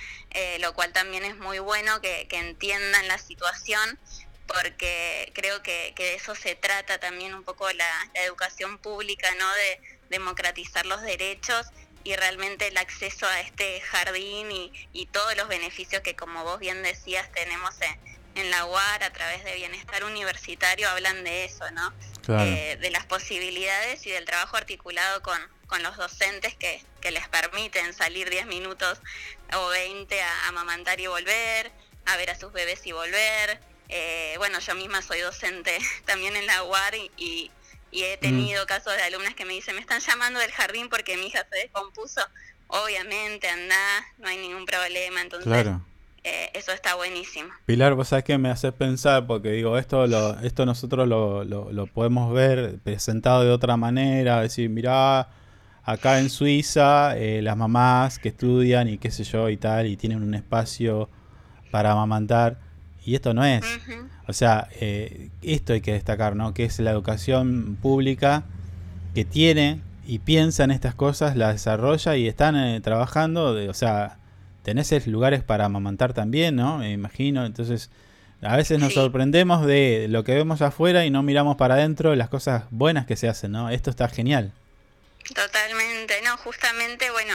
lo cual también es muy bueno que, que entiendan la situación porque creo que, de eso se trata también un poco la, educación pública, ¿no? De democratizar los derechos y realmente el acceso a este jardín y, todos los beneficios que, como vos bien decías, tenemos en, la UAR a través de bienestar universitario, hablan de eso, ¿no? Eh, de las posibilidades y del trabajo articulado con, con los docentes que, que les permiten salir 10 minutos o 20 a amamantar y volver, a ver a sus bebés y volver, eh, bueno, yo misma soy docente [laughs] también en la UAR y, he tenido mm. casos de alumnas que me dicen, me están llamando del jardín porque mi hija se descompuso. Obviamente, anda, no hay ningún problema. Entonces, eh, eso está buenísimo. Pilar, vos sabés que me hace pensar, porque digo, esto lo, esto nosotros lo, lo, podemos ver presentado de otra manera, decir, mirá, acá en Suiza, eh, las mamás que estudian y qué sé yo y tal, y tienen un espacio para amamantar y esto no es. O sea, eh, esto hay que destacar, ¿no? Que es la educación pública que tiene y piensa en estas cosas, la desarrolla y están eh, trabajando, de, o sea, tenés lugares para amamantar también, ¿no? Me imagino, entonces a veces nos sorprendemos de lo que vemos afuera y no miramos para adentro las cosas buenas que se hacen, ¿no? Esto está genial. Totalmente, no, justamente, bueno,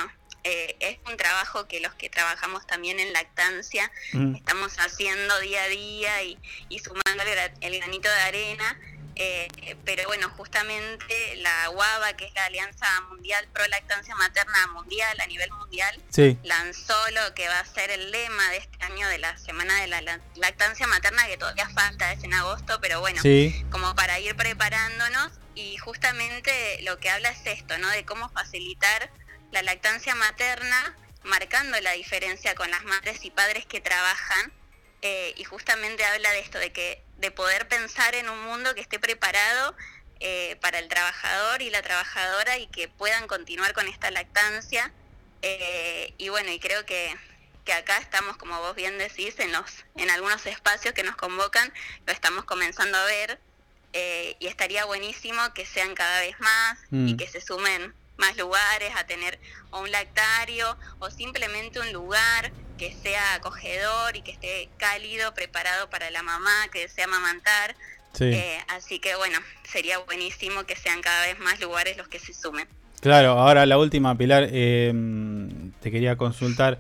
eh, es un trabajo que los que trabajamos también en lactancia mm. estamos haciendo día a día y, y sumando el, granito de arena. Eh, pero bueno, justamente la UABA, que es la Alianza Mundial Pro Lactancia Materna Mundial a nivel mundial, lanzó lo que va a ser el lema de este año de la Semana de la Lactancia Materna, que todavía falta, es en agosto, pero bueno, como para ir preparándonos. Y justamente lo que habla es esto, ¿no? De cómo facilitar la lactancia materna, marcando la diferencia con las madres y padres que trabajan, eh, y justamente habla de esto, de que de poder pensar en un mundo que esté preparado eh, para el trabajador y la trabajadora y que puedan continuar con esta lactancia. Eh, y bueno, y creo que, que acá estamos, como vos bien decís, en, los, en algunos espacios que nos convocan, lo estamos comenzando a ver. y estaría buenísimo que sean cada vez más y mm. que se sumen más lugares, a tener un lactario o simplemente un lugar que sea acogedor y que esté cálido, preparado para la mamá que desea amamantar. Eh, así que bueno, sería buenísimo que sean cada vez más lugares los que se sumen. Claro, ahora la última, Pilar, eh, te quería consultar.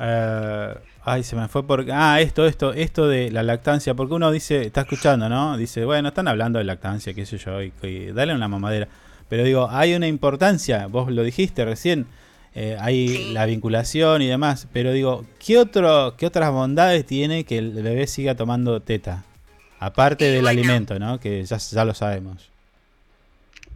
Eh, ay, se me fue porque... Ah, esto, esto, esto de la lactancia, porque uno dice, está escuchando, ¿no? Dice, bueno, están hablando de lactancia, qué sé yo, y dale una mamadera. Pero digo, hay una importancia, vos lo dijiste recién, eh, hay la vinculación y demás, pero digo, ¿qué, otro, ¿qué otras bondades tiene que el bebé siga tomando teta? Aparte del alimento, ¿no? Que ya, ya lo sabemos.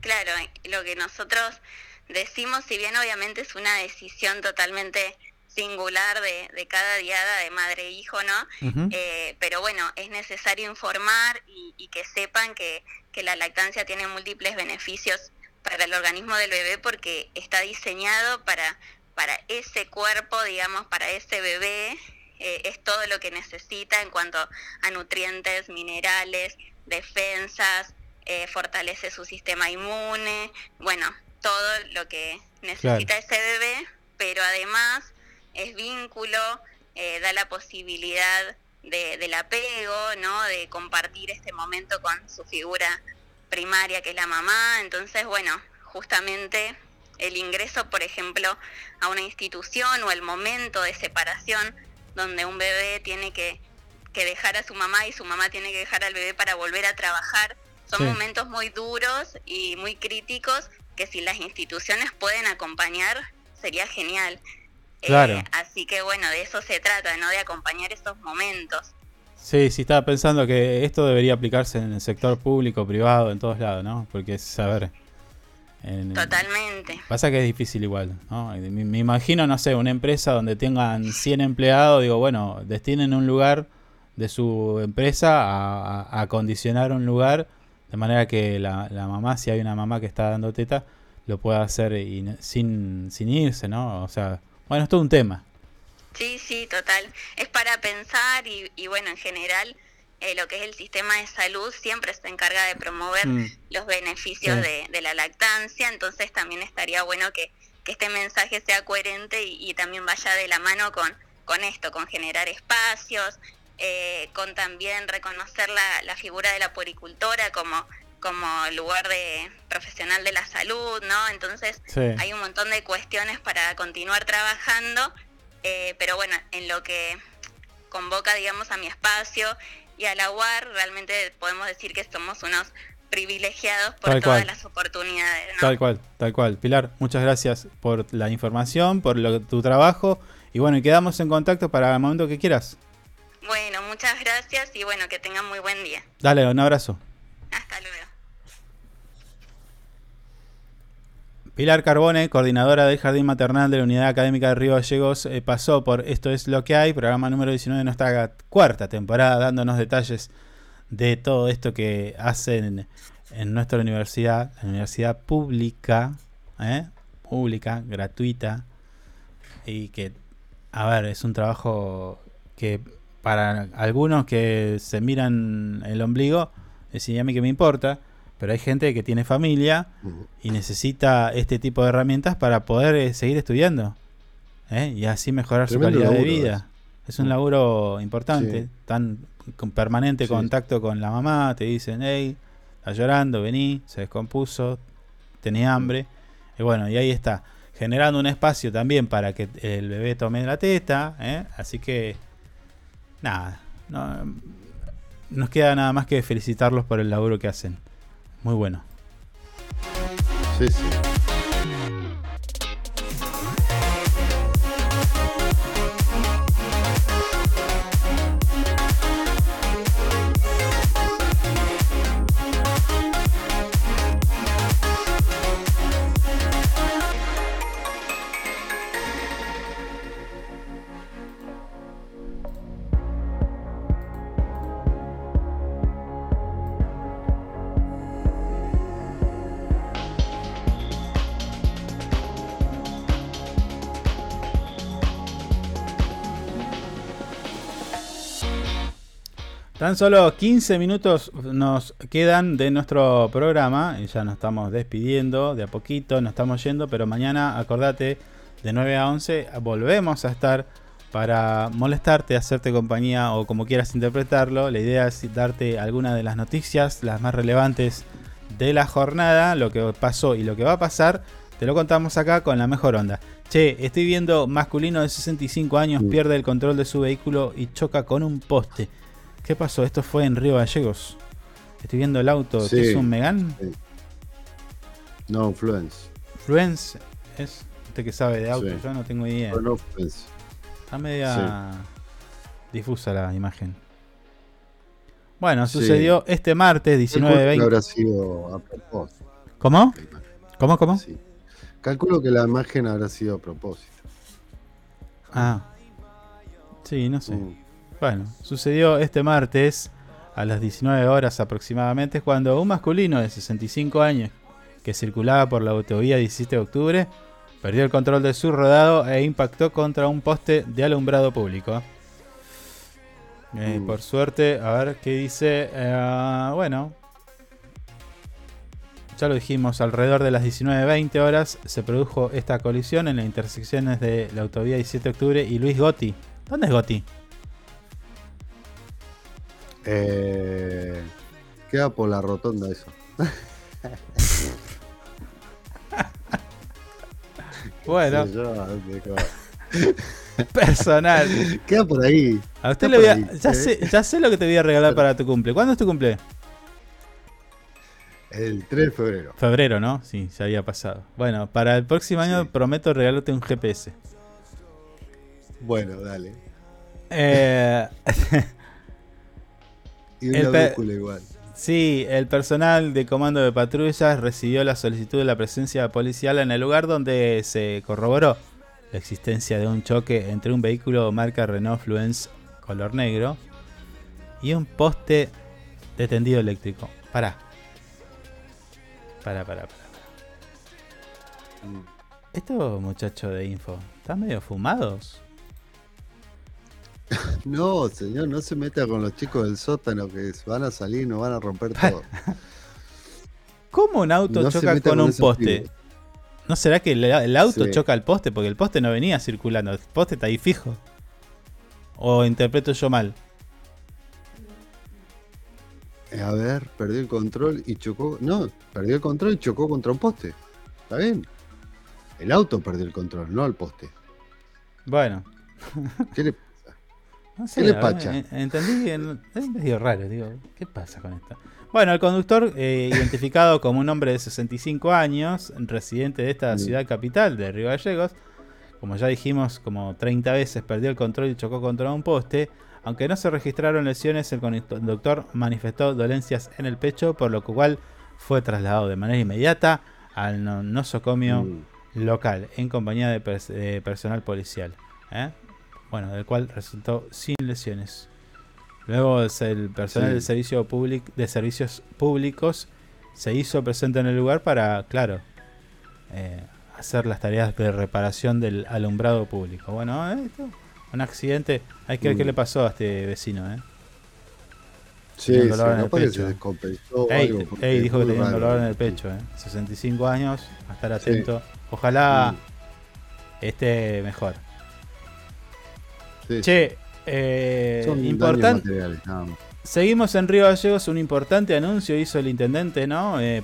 Claro, lo que nosotros decimos, si bien obviamente es una decisión totalmente singular de, de cada diada de madre e hijo, ¿no? Eh, pero bueno, es necesario informar y, y que sepan que, que, la lactancia tiene múltiples beneficios para el organismo del bebé porque está diseñado para, para ese cuerpo, digamos, para ese bebé, eh, es todo lo que necesita en cuanto a nutrientes, minerales, defensas, eh, fortalece su sistema inmune, bueno, todo lo que necesita ese bebé, pero además es vínculo, eh, da la posibilidad de, del apego, ¿no? De compartir este momento con su figura primaria, que es la mamá. Entonces, bueno, justamente el ingreso, por ejemplo, a una institución o el momento de separación donde un bebé tiene que, que dejar a su mamá y su mamá tiene que dejar al bebé para volver a trabajar, son momentos muy duros y muy críticos que si las instituciones pueden acompañar sería genial. Claro. Eh, así que bueno, de eso se trata, ¿no? De acompañar esos momentos. Sí, sí, estaba pensando que esto debería aplicarse en el sector público, privado, en todos lados, ¿no? Porque es saber. Totalmente. Pasa que es difícil igual, ¿no? Me, imagino, no sé, una empresa donde tengan 100 empleados, digo, bueno, destinen un lugar de su empresa a, acondicionar un lugar de manera que la, mamá, si hay una mamá que está dando teta, lo pueda hacer sin, sin irse, ¿no? O sea, bueno, es todo un tema. Sí, sí, total. Es para pensar y, y bueno, en general eh, lo que es el sistema de salud siempre se encarga de promover mm. los beneficios de, la lactancia, entonces también estaría bueno que, este mensaje sea coherente y, también vaya de la mano con, con esto, con generar espacios, eh, con también reconocer la, la figura de la poricultora como como lugar de profesional de la salud, ¿no? Entonces hay un montón de cuestiones para continuar trabajando, eh, pero bueno, en lo que convoca, digamos, a mi espacio y a la UAR, realmente podemos decir que somos unos privilegiados por todas las oportunidades. Tal cual, tal cual. Pilar, muchas gracias por la información, por tu trabajo y bueno, quedamos en contacto para el momento que quieras. Bueno, muchas gracias y bueno, que tengan muy buen día. Dale, un abrazo. Hasta luego. Pilar Carbone, coordinadora del Jardín Maternal de la Unidad Académica de Río Gallegos, eh, pasó por Esto es lo que hay, programa número 19 de nuestra cuarta temporada, dándonos detalles de todo esto que hacen en nuestra universidad, la universidad pública, ¿eh? pública, gratuita, y que, a ver, es un trabajo que para algunos que se miran el ombligo, es a mí que me importa, pero hay gente que tiene familia y necesita este tipo de herramientas para poder eh, seguir estudiando ¿eh? y así mejorar su calidad de vida. Es un laburo importante, tan con permanente contacto con la mamá, te dicen, hey, está llorando, vení, se descompuso, tenía hambre. Y bueno, y ahí está, generando un espacio también para que el bebé tome la teta. ¿eh? Así que, nada, no, nos queda nada más que felicitarlos por el laburo que hacen. Muy bueno. Sí, sí. Tan solo 15 minutos nos quedan de nuestro programa y ya nos estamos despidiendo de a poquito, nos estamos yendo, pero mañana acordate de 9 a 11 volvemos a estar para molestarte, hacerte compañía o como quieras interpretarlo. La idea es darte alguna de las noticias, las más relevantes de la jornada, lo que pasó y lo que va a pasar. Te lo contamos acá con la mejor onda. Che, estoy viendo masculino de 65 años pierde el control de su vehículo y choca con un poste. ¿Qué pasó? Esto fue en Río Gallegos. Estoy viendo el auto. ¿Es un Megan? No, Fluence. Fluence es usted que sabe de autos, yo no tengo idea. No, Está media difusa la imagen. Bueno, sucedió este martes 19-20. habrá sido a propósito. ¿Cómo? ¿Cómo, cómo? Calculo que la imagen habrá sido a propósito. Ah. Sí, no sé. Mm. Bueno, sucedió este martes a las 19 horas aproximadamente cuando un masculino de 65 años que circulaba por la autovía 17 de octubre perdió el control de su rodado e impactó contra un poste de alumbrado público. Eh, mm. Por suerte, a ver qué dice. Eh, bueno, ya lo dijimos, alrededor de las 19.20 horas se produjo esta colisión en las intersecciones de la autovía 17 de octubre y Luis Gotti. ¿Dónde es Gotti? Eh, queda por la rotonda eso. [laughs] bueno. [laughs] Personal. Queda por ahí. A usted le voy a, ya, sé, ya sé lo que te voy a regalar para tu cumple. ¿Cuándo es tu cumple? El 3 de febrero. Febrero, ¿no? Sí, ya había pasado. Bueno, para el próximo año prometo regalarte un GPS. Bueno, dale. Eh, [laughs] y una igual. Sí, el personal de comando de patrullas recibió la solicitud de la presencia policial en el lugar donde se corroboró la existencia de un choque entre un vehículo marca Renault Fluence color negro y un poste de tendido eléctrico. Pará. Pará, pará, pará. Mm. Estos muchachos de info, ¿están medio fumados? [laughs] No, señor, no se meta con los chicos del sótano que van a salir y nos van a romper [laughs] todo. ¿Cómo un auto choca con, un poste? ¿No será que el, auto choca al poste? Porque el poste no venía circulando, el poste está ahí fijo. ¿O interpreto yo mal? Eh, a ver, perdió el control y chocó. No, perdió el control y chocó contra un poste. ¿Está bien? El auto perdió el control, no el poste. Bueno. ¿Qué le ¿Qué le pacha? Entendí, es medio raro, digo, ¿qué pasa con esto? Bueno, el conductor, eh, identificado [laughs] como un hombre de 65 años, residente de esta ciudad capital de Río Gallegos, como ya dijimos, como 30 veces perdió el control y chocó contra un poste. Aunque no se registraron lesiones, el conductor manifestó dolencias en el pecho, por lo cual fue trasladado de manera inmediata al nosocomio mm. local en compañía de, personal policial. ¿eh? Bueno, del cual resultó sin lesiones. Luego el personal del servicio de servicios públicos se hizo presente en el lugar para, claro, eh, hacer las tareas de reparación del alumbrado público. Bueno, eh, esto, un accidente, hay que ver qué le pasó a este vecino, ¿eh? Sí, sí no pecho. descompensó ey, ey, dijo que tenía un dolor en el pecho, ¿eh? 65 años, a estar atento. Ojalá esté mejor. Che, eh, importante. Seguimos en Río Gallegos, un importante anuncio hizo el intendente, ¿no? Eh,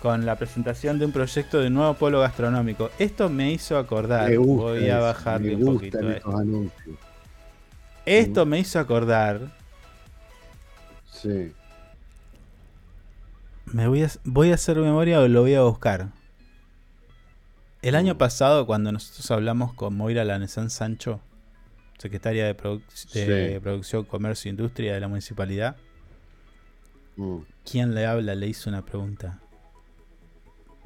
con la presentación de un proyecto de nuevo polo gastronómico. Esto me hizo acordar, voy a bajarle un poquito. Esto me hizo acordar. Sí. Me voy a, voy a hacer memoria o lo voy a buscar. El año mm. pasado, cuando nosotros hablamos con Moira Lanesan Sancho, secretaria de, Producción, Comercio e Industria de la municipalidad. Mm. ¿Quién le habla? Le hizo una pregunta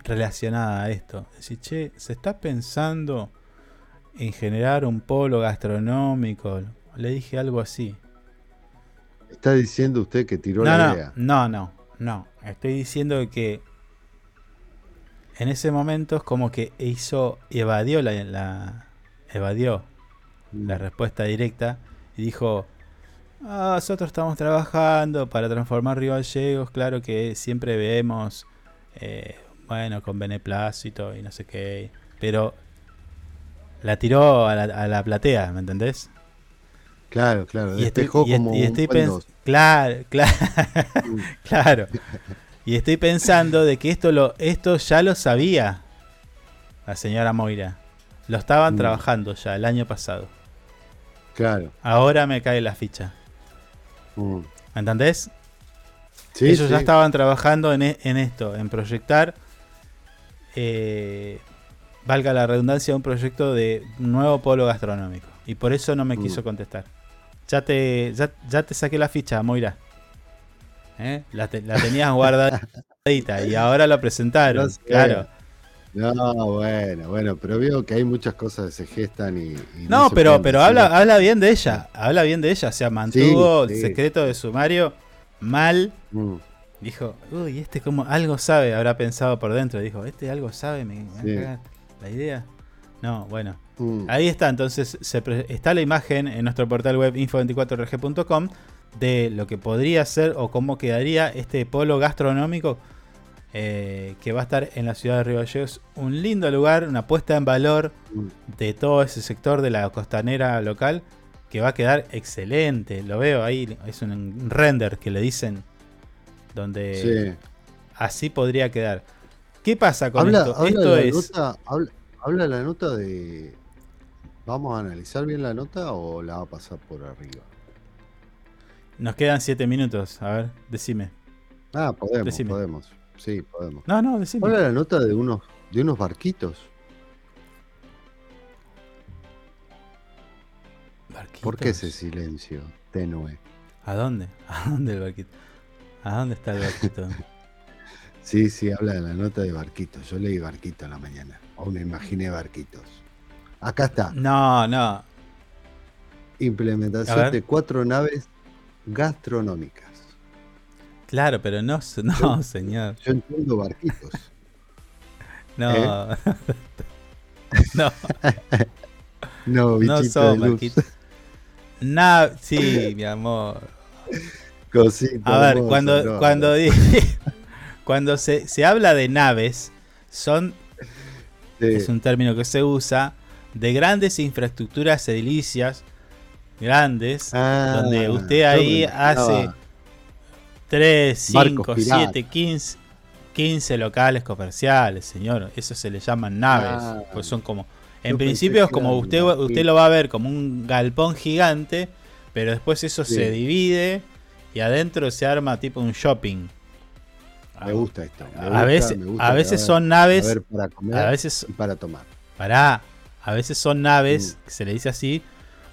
relacionada a esto. Dice, che, ¿se está pensando en generar un polo gastronómico? Le dije algo así. ¿Está diciendo usted que tiró la idea? No, no, no. Estoy diciendo que en ese momento es como que hizo, evadió la, la evadió la respuesta directa y dijo, ah, nosotros estamos trabajando para transformar Río Gallegos, claro que siempre vemos, eh, bueno, con beneplácito y no sé qué, pero la tiró a la, platea, ¿me entendés? Claro, claro, y estoy, claro, [laughs] claro, mm. claro. Y estoy pensando de que esto lo esto ya lo sabía la señora Moira. Lo estaban mm. trabajando ya el año pasado. Claro. Ahora me cae la ficha. Mm. ¿Me entendés? Sí, Ellos ya estaban trabajando en, e, en, esto, en proyectar, eh, valga la redundancia, un proyecto de nuevo polo gastronómico. Y por eso no me mm. quiso contestar. Ya te, ya, te saqué la ficha, Moira. ¿Eh? La, la tenías guardadita y ahora la presentaron. [laughs] claro. No, bueno, bueno, pero veo que hay muchas cosas que se gestan y. no, pero, pero habla, habla bien de ella, habla bien de ella, o sea, mantuvo el secreto de sumario mal. Mm. Dijo, uy, este como algo sabe, habrá pensado por dentro. Dijo, este algo sabe, me, me la idea. No, bueno. Mm. Ahí está, entonces está la imagen en nuestro portal web info24rg.com de lo que podría ser o cómo quedaría este polo gastronómico eh, que va a estar en la ciudad de Río Gallegos. Un lindo lugar, una puesta en valor de todo ese sector de la costanera local que va a quedar excelente. Lo veo ahí, es un render que le dicen donde así podría quedar. ¿Qué pasa con esto? esto es... habla, la nota de... ¿Vamos a analizar bien la nota o la va a pasar por arriba? Nos quedan siete minutos. A ver, decime. Ah, podemos, podemos. Sí, podemos. No, no, decime. Habla la nota de unos, de unos barquitos. ¿Barquitos? ¿Por qué ese silencio tenue? ¿A dónde? [laughs] ¿A dónde el barquito? ¿A dónde está el barquito? [laughs] sí, sí, habla de la nota de barquitos. Yo leí barquito en la mañana. O me imaginé barquitos. Acá está. No, no. Implementación de cuatro naves gastronómicas. Claro, pero no, no señor. Yo entiendo barquitos. [laughs] No. ¿Eh? [laughs] no. no, no son barquitos. No, sí, mi amor. A ver, cuando, cuando, [laughs] cuando se, se, habla de naves, son, es un término que se usa, de grandes infraestructuras edilicias, grandes, ah, donde usted ahí hace 3, 5, 7, 15, 15 locales comerciales, señor. Eso se le llaman naves. Ah. pues son como. En principio es como usted, usted lo va a ver como un galpón gigante, pero después eso se divide y adentro se arma tipo un shopping. Me gusta esto. a veces, a veces son naves. para comer a veces, y para tomar. Para. A veces son naves, mm. se le dice así,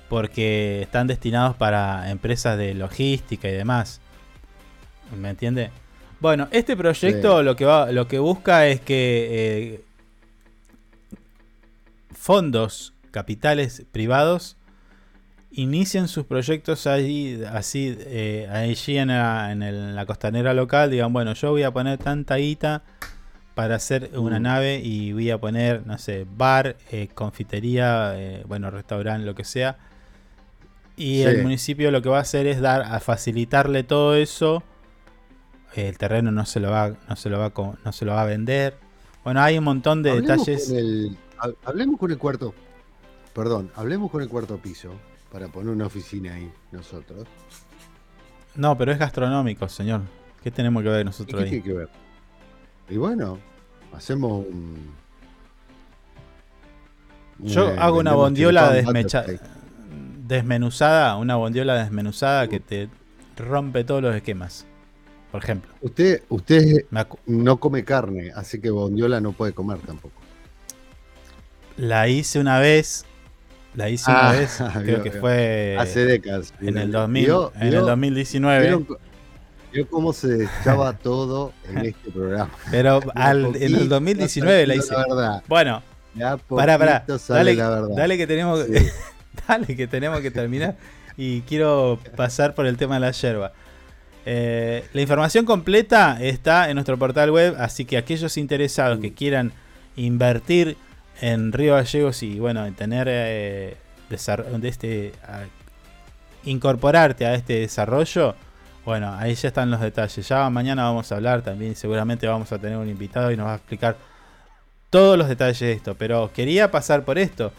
porque están destinados para empresas de logística y demás. ¿Me entiende? Bueno, este proyecto lo, que va, lo que busca es que eh, fondos, capitales privados inician sus proyectos allí, así, eh, allí en la, costanera local, digan, bueno, yo voy a poner tanta guita para hacer una mm. nave y voy a poner, no sé, bar, eh, confitería, bueno, restaurante, lo que sea. Y el municipio lo que va a hacer es dar a facilitarle todo eso el terreno no se lo va, no se lo va, no se lo va a vender. Bueno, hay un montón de detalles. hablemos con el cuarto, perdón, hablemos con el cuarto piso para poner una oficina ahí nosotros. No, pero es gastronómico, señor. ¿Qué tenemos que ver nosotros ¿Y qué Tiene que ver? Y bueno, hacemos un. Yo hago una bondiola desmenuzada, una bondiola desmenuzada que te rompe todos los esquemas por ejemplo. Usted, usted no come carne, así que bondiola no puede comer tampoco. La hice una vez, la hice una ah, vez, [laughs] creo que fue hace décadas. En el 2000, en el 2019. Vio cómo se echaba [laughs] todo en este programa. Pero al, en el 2019 la hice. Bueno, para pará. Dale, dale que tenemos [laughs] dale que tenemos que terminar y quiero pasar por el tema de la yerba. Eh, la información completa está en nuestro portal web, así que aquellos interesados que quieran invertir en Río Gallegos y bueno, tener eh, de este, incorporarte a este desarrollo, bueno, ahí ya están los detalles. Ya mañana vamos a hablar también, seguramente vamos a tener un invitado y nos va a explicar todos los detalles de esto. Pero quería pasar por esto.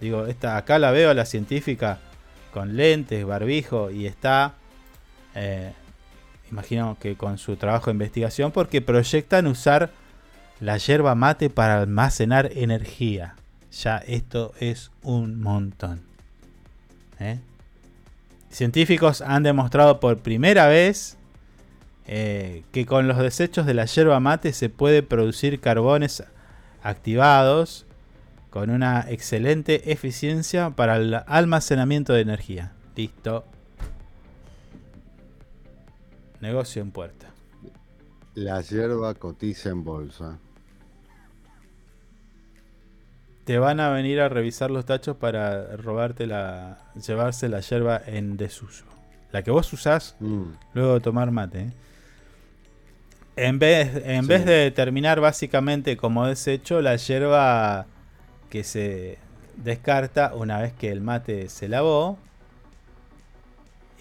Digo, esta, acá la veo a la científica con lentes, barbijo y está eh, imagino que con su trabajo de investigación, porque proyectan usar la yerba mate para almacenar energía. Ya esto es un montón. ¿eh? Científicos han demostrado por primera vez eh, que con los desechos de la yerba mate se puede producir carbones activados con una excelente eficiencia para el almacenamiento de energía. Listo, Negocio en puerta. La hierba cotiza en bolsa. Te van a venir a revisar los tachos para robarte la. llevarse la hierba en desuso. La que vos usás mm. luego de tomar mate. ¿eh? En vez, en vez de terminar básicamente como desecho, la hierba que se descarta una vez que el mate se lavó,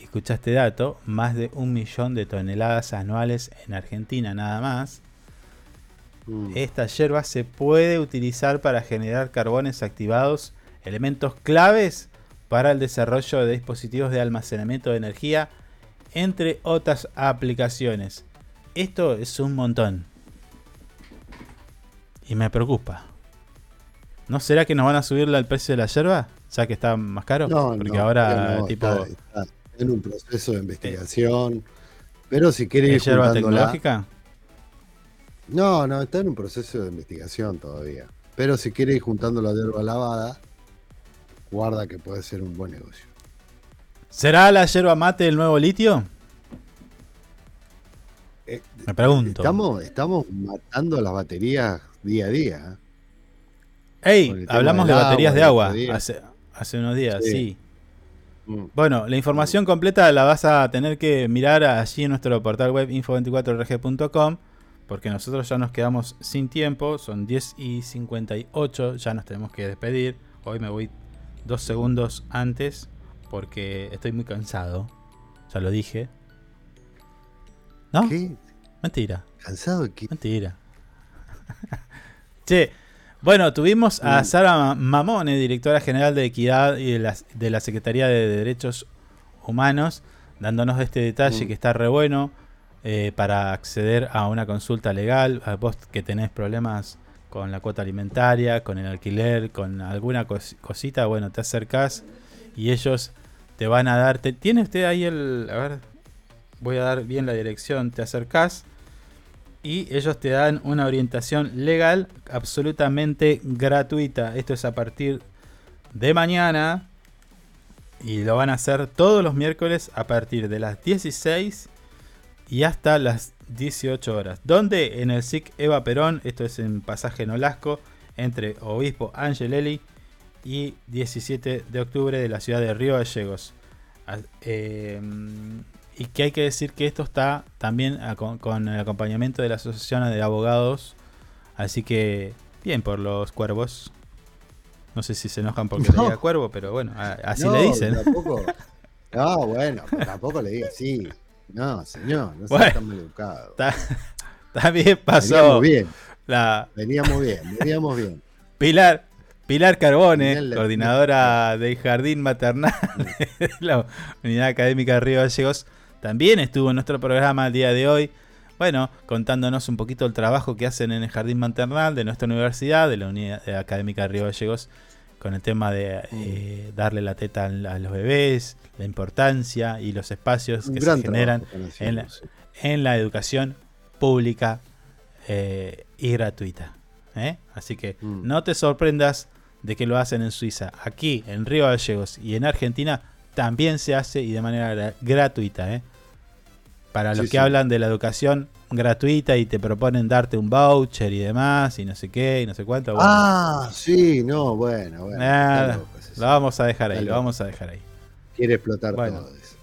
escucha este dato, más de un millón de toneladas anuales en Argentina nada más, Mm. Esta hierba se puede utilizar para generar carbones activados, elementos claves para el desarrollo de dispositivos de almacenamiento de energía, entre otras aplicaciones. Esto es un montón. Y me preocupa. ¿No será que nos van a subirle el precio de la yerba? Ya que está más caro. No, Porque ahora, tipo. Está, en un proceso de investigación. pero si quiere ir. yerba tecnológica? No, no, está en un proceso de investigación todavía. Pero si quiere ir juntando la hierba lavada, guarda que puede ser un buen negocio. ¿Será la yerba mate el nuevo litio? Eh, Me pregunto. Estamos, estamos matando las baterías día a día. Hey, hablamos de baterías de agua hace, hace unos días, sí. Bueno, la información completa la vas a tener que mirar allí en nuestro portal web info24rg.com porque nosotros ya nos quedamos sin tiempo, son 10 y 58, ya nos tenemos que despedir. Hoy me voy dos segundos antes porque estoy muy cansado, ya lo dije. ¿No? ¿Qué? Mentira. ¿Cansado qué? Mentira. [laughs] che, bueno, tuvimos a Sara Mamone, directora general de Equidad y de la, de la Secretaría de Derechos Humanos, dándonos este detalle mm. que está re bueno eh, para acceder a una consulta legal. A vos que tenés problemas con la cuota alimentaria, con el alquiler, con alguna cosita, bueno, te acercás y ellos te van a dar. ¿Tiene usted ahí el.? A ver, voy a dar bien la dirección. Te acercás y ellos te dan una orientación legal absolutamente gratuita. Esto es a partir de mañana y lo van a hacer todos los miércoles a partir de las 16 y hasta las 18 horas. Donde en el SIC Eva Perón, esto es en pasaje Nolasco, entre Obispo Angelelli y 17 de octubre de la ciudad de Río Gallegos. Eh, y que hay que decir que esto está también con, el acompañamiento de la Asociación de Abogados. Así que, bien por los cuervos. No sé si se enojan porque le diga cuervo, pero bueno, así le dicen. no, bueno, tampoco le diga así. No, señor, no bueno, tan mal educado. Está, bien, pasó. Veníamos bien. Veníamos bien, veníamos bien. Pilar, Pilar Carbone, coordinadora del Jardín Maternal de la Unidad Académica de Río Gallegos, también estuvo en nuestro programa el día de hoy. Bueno, contándonos un poquito el trabajo que hacen en el Jardín Maternal de nuestra universidad, de la Unidad Académica de Río Gallegos, con el tema de eh, darle la teta a los bebés, la importancia y los espacios que se generan en la, educación pública eh, y gratuita. ¿eh? Así que mm. no te sorprendas de que lo hacen en Suiza. Aquí, en Río Gallegos y en Argentina, también se hace y de manera gratuita. ¿eh? Para los que hablan de la educación gratuita y te proponen darte un voucher y demás y no sé qué y no sé cuánto. Ah, sí, no, bueno, bueno. lo vamos a dejar ahí, lo vamos a dejar ahí. Quiere explotar todo eso.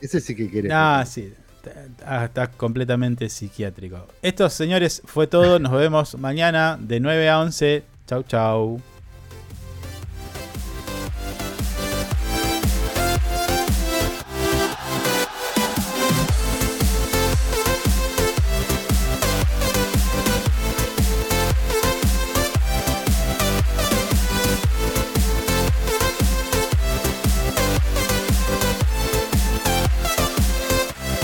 Ese sí que quiere. Ah, sí. Está completamente psiquiátrico. Esto, señores, fue todo. Nos vemos mañana de 9 a 11. Chau, chau.